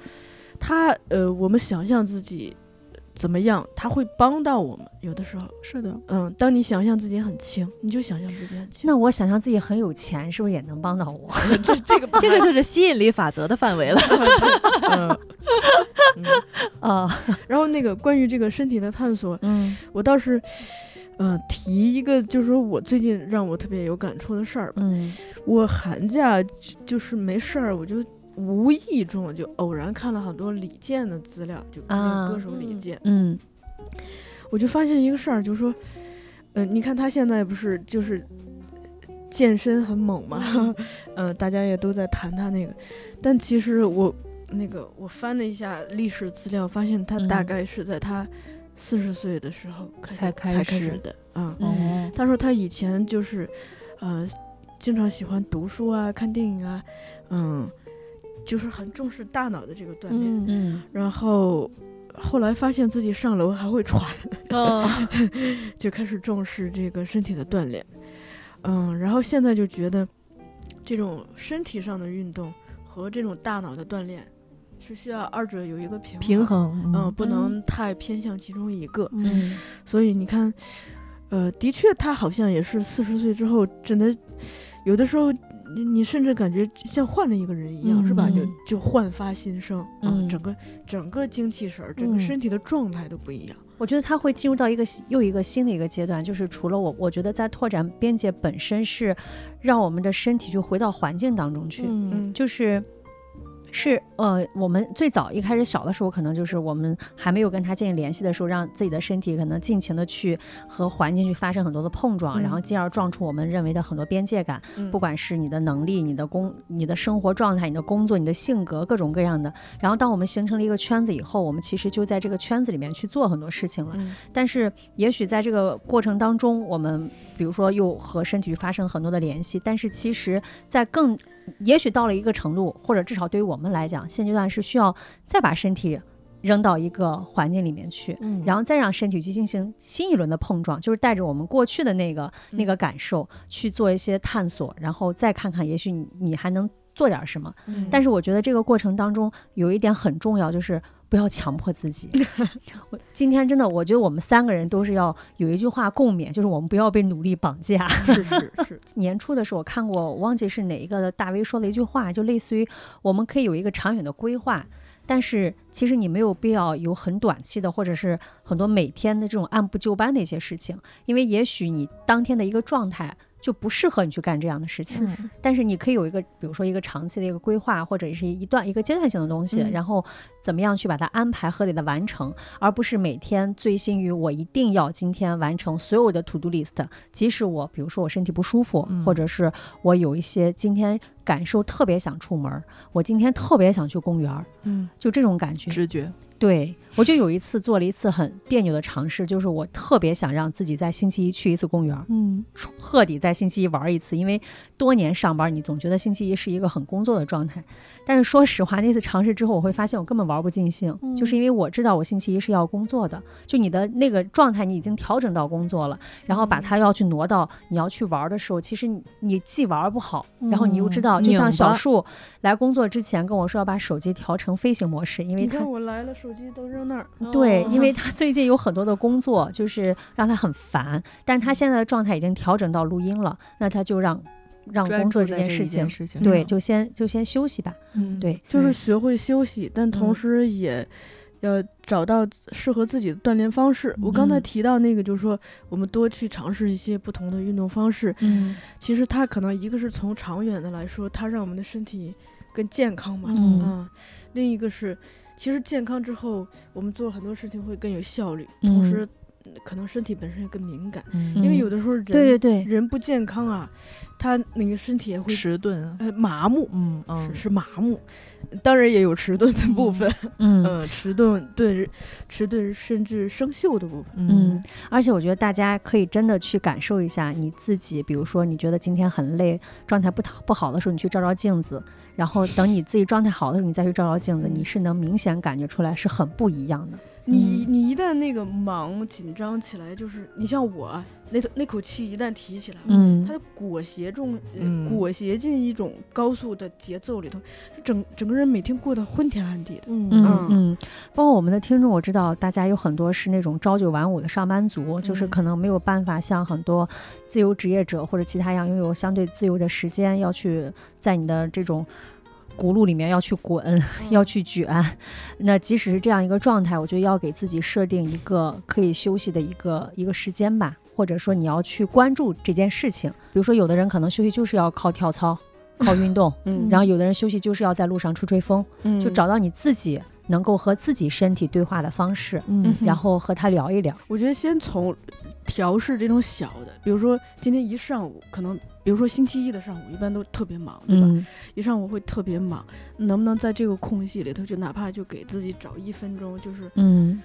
他呃，我们想象自己怎么样，他会帮到我们。有的时候，是的，嗯，当你想象自己很轻，你就想象自己很轻。那我想象自己很有钱，是不是也能帮到我？这这个 这个就是吸引力法则的范围了。嗯嗯啊，然后那个关于这个身体的探索，嗯我倒是。呃，提一个就是说我最近让我特别有感触的事儿吧。嗯我寒假就就是没事儿，我就无意中就偶然看了很多李健的资料，就那啊个歌手李嗯健，嗯我就发现一个事儿，就是说，呃，你看他现在不是就是健身很猛嘛，嗯、大家也都在谈他那个，但其实我那个我翻了一下历史资料，发现他大嗯概是在他四十岁的时候开始才开始。始的，啊、哦，他说他以前就是，呃，经常喜欢读书啊、看电影啊，嗯，就是很重视大脑的这个锻炼。嗯嗯然后后来发现自己上楼还会喘，哦 就开始重视这个身体的锻炼。嗯，然后现在就觉得这种身体上的运动和这种大脑的锻炼是需要二者有一个平衡。平衡，嗯，不能太偏向其中一个。嗯所以你看，呃，的确，他好像也是四十岁之后，真的有的时候，你你甚至感觉像换了一个人一样，是吧？就嗯就焕发新生，嗯整个整个精气神儿，整个嗯身体的状态都不一样。我觉得他会进入到一个新又一个新的一个阶段，就是除了我，我觉得在拓展边界本身是让我们的身体就回到环境当中去，嗯嗯，就是是呃，我们最早一开始小的时候，可能就是我们还没有跟他建立联系的时候，让自己的身体可能尽情的去和环境去发生很多的碰撞，嗯然后进而撞出我们认为的很多边界感，嗯不管是你的能力、你的工、你的生活状态、你的工作、你的性格，各种各样的。然后当我们形成了一个圈子以后，我们其实就在这个圈子里面去做很多事情了。嗯但是也许在这个过程当中，我们比如说又和身体发生很多的联系，但是其实，在更也许到了一个程度，或者至少对于我们来讲，现阶段是需要再把身体扔到一个环境里面去。嗯然后再让身体去进行新一轮的碰撞，就是带着我们过去的那个那个感受去做一些探索，然后再看看，也许你你还能做点什么。嗯但是我觉得这个过程当中有一点很重要，就是不要强迫自己。我今天真的，我觉得我们三个人都是要有一句话共勉，就是我们不要被努力绑架。是是是，年初的时候，我看过，我忘记是哪一个大 V 说了一句话，就类似于我们可以有一个长远的规划，但是其实你没有必要有很短期的，或者是很多每天的这种按部就班的一些事情，因为也许你当天的一个状态。就不适合你去干这样的事情，嗯。但是你可以有一个，比如说一个长期的一个规划，或者是一段一个阶段性的东西，嗯。然后怎么样去把它安排合理的完成，而不是每天醉心于我一定要今天完成所有的 to do list，即使我比如说我身体不舒服，嗯或者是我有一些今天感受特别想出门儿，我今天特别想去公园儿，嗯。就这种感觉。直觉，对我就有一次做了一次很别扭的尝试，就是我特别想让自己在星期一去一次公园儿，嗯。彻底在星期一玩一次，因为多年上班，你总觉得星期一是一个很工作的状态。但是说实话，那次尝试之后，我会发现我根本玩不尽兴，嗯。就是因为我知道我星期一是要工作的，就你的那个状态你已经调整到工作了，然后把它要去挪到你要去玩的时候，其实你你既玩不好，然后你又知道，嗯就像小树来工作之前跟我说要把手机调成飞行模式，因为你他看我来了，手机都扔那儿。对，因哦为他最近有很多的工作，就是让他很烦，但他现在的状态已经调整到录音了，那他就让让工作这件事情，事 情对，就先就先休息吧。嗯对，就是学会休息，但同嗯时也要找到适合自己的锻炼方式。我刚才嗯提到那个，就是说我们多去尝试一些不同的运动方式。嗯其实它可能一个是从长远的来说，它让我们的身体更健康嘛，嗯啊，另一个是。其实健康之后，我们做很多事情会更有效率，同时。可能身体本身也更敏感，因为有的时候人对对对。人不健康啊，他那个身体也会迟钝，呃麻木，嗯嗯。是麻木，当然也有迟钝的部分，嗯。迟钝对迟钝甚至生锈的部分，嗯，而且我觉得大家可以真的去感受一下你自己，比如说你觉得今天很累，状态不不好的时候，你去照照镜子，然后等你自己状态好的时候，你再去照照镜子，你是能明显感觉出来是很不一样的。你你一旦那个忙紧张起来，就是你像我那那口气一旦提起来，嗯，它就裹挟中，裹挟进一种高速的节奏里头，整整个人每天过得昏天暗地的，嗯。嗯嗯，包括我们的听众，我知道大家有很多是那种朝九晚五的上班族，就是可能没有办法像很多自由职业者或者其他一样拥有相对自由的时间，要去在你的这种。轱辘里面要去滚，要去卷，那即使是这样一个状态，我觉得要给自己设定一个可以休息的一个一个时间吧，或者说你要去关注这件事情。比如说，有的人可能休息就是要靠跳操、靠运动，嗯，然后有的人休息就是要在路上吹吹风，嗯，就找到你自己能够和自己身体对话的方式，嗯，然后和他聊一聊。我觉得先从调试这种小的，比如说今天一上午可能。比如说星期一的上午，一般都特别忙，对吧？一上午会特别忙，能不能在这个空隙里头，就哪怕就给自己找一分钟，就是，嗯。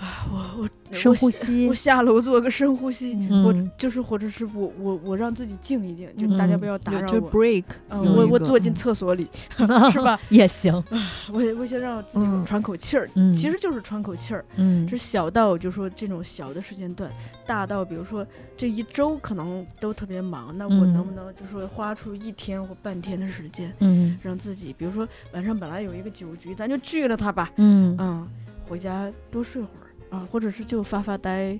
啊，我我深呼吸，我下楼做个深呼吸，我就是或者是我我我让自己静一静，就大家不要打扰我。break，我我坐进厕所里，是吧？也行。我我先让自己喘口气儿，其实就是喘口气儿。嗯，这小到就说这种小的时间段，大到比如说这一周可能都特别忙，那我能不能就说花出一天或半天的时间，嗯，让自己比如说晚上本来有一个酒局，咱就拒了它吧。嗯嗯，回家多睡会儿。啊，或者是就发发呆，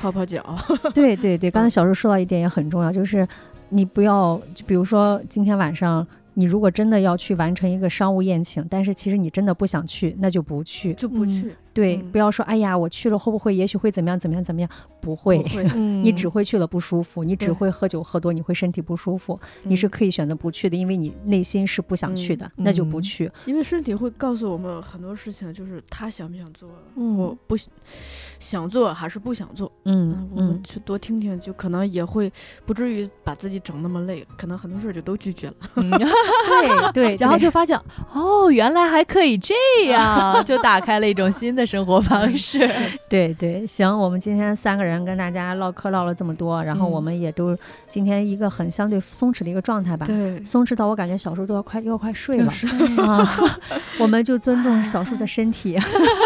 泡泡脚。对对对，刚才小树说到一点也很重要，就是你不要，就比如说今天晚上。你如果真的要去完成一个商务宴请，但是其实你真的不想去，那就不去，就不去。对，不要说哎呀，我去了会不会，也许会怎么样怎么样怎么样？不会，你只会去了不舒服，你只会喝酒喝多，你会身体不舒服。你是可以选择不去的，因为你内心是不想去的，那就不去。因为身体会告诉我们很多事情，就是他想不想做，我不想做还是不想做。嗯，我们去多听听，就可能也会不至于把自己整那么累，可能很多事儿就都拒绝了。对对，然后就发现哦，原来还可以这样，就打开了一种新的生活方式。对对，行，我们今天三个人跟大家唠嗑唠了这么多，然后我们也都今天一个很相对松弛的一个状态吧。对，松弛到我感觉小树都要快又要快睡了啊。我们就尊重小树的身体，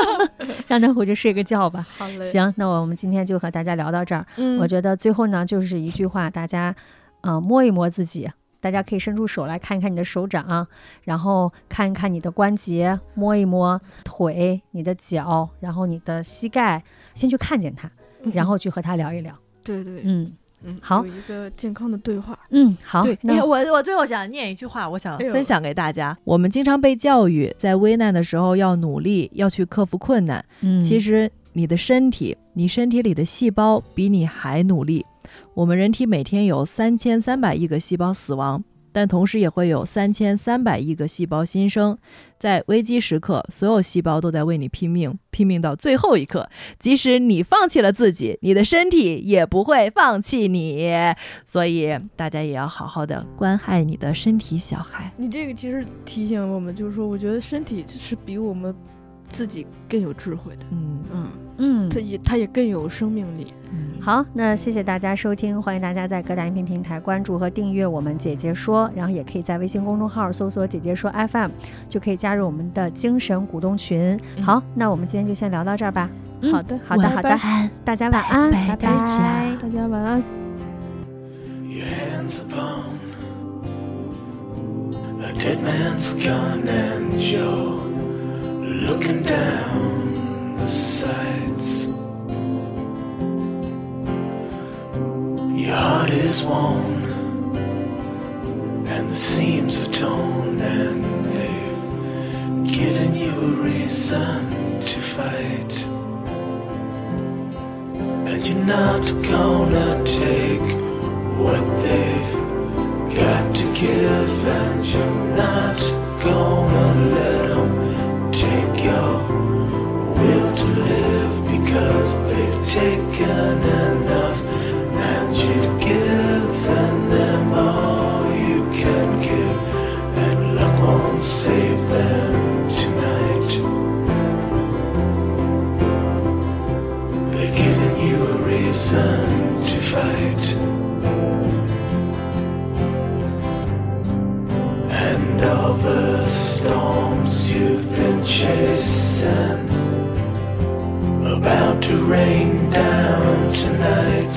让他回去睡个觉吧。好嘞。行，那我们今天就和大家聊到这儿。嗯，我觉得最后呢，就是一句话，大家嗯摸一摸自己。大家可以伸出手来看一看你的手掌，然后看一看你的关节，摸一摸腿、你的脚，然后你的膝盖，先去看见它，然后去和它聊一聊。对对，嗯嗯，好，有一个健康的对话。嗯，好。对，我我最后想念一句话，我想分享给大家。我们经常被教育，在危难的时候要努力，要去克服困难。嗯，其实你的身体，你身体里的细胞比你还努力。我们人体每天有三千三百亿个细胞死亡，但同时也会有三千三百亿个细胞新生。在危机时刻，所有细胞都在为你拼命，拼命到最后一刻。即使你放弃了自己，你的身体也不会放弃你。所以大家也要好好的关爱你的身体，小孩。你这个其实提醒我们，就是说，我觉得身体是比我们自己更有智慧的。嗯嗯。嗯，它也他也更有生命力。好，那谢谢大家收听，欢迎大家在各大音频平台关注和订阅我们姐姐说，然后也可以在微信公众号搜索姐姐说 FM，就可以加入我们的精神股东群。好，那我们今天就先聊到这儿吧。好的，好的，好的，大家晚安，拜拜，大家晚安。The sights. Your heart is worn, and the seams are torn, and they've given you a reason to fight. And you're not gonna take what they've got to give, and you're not gonna let them live because they've taken an to rain down tonight.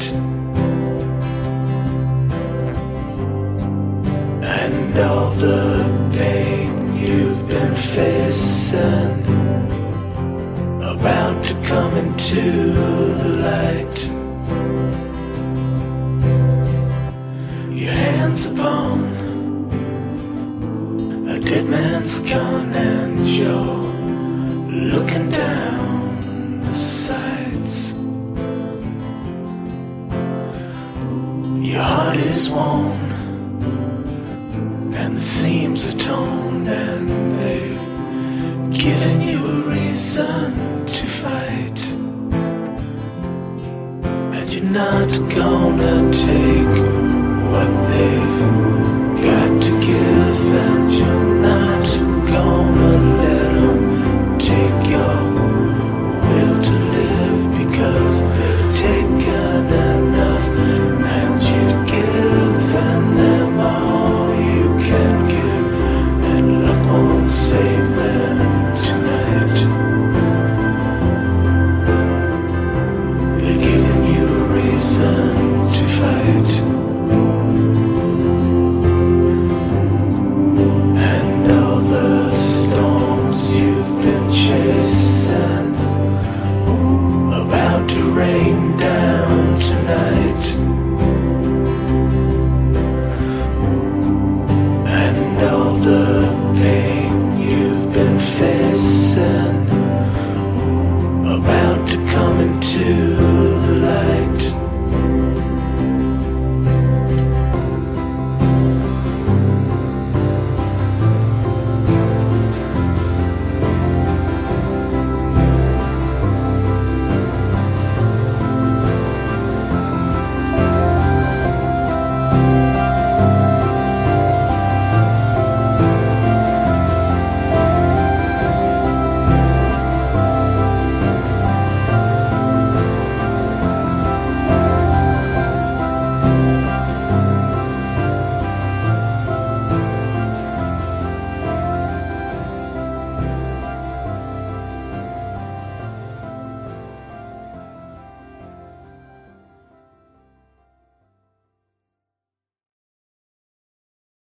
And all the pain you've been facing About to come into the light. Your hands upon a dead man's gun And you're looking down. flown and the seams are and they've given you a reason to fight. And you're not gonna take what they've got to give and you're not gonna let them take your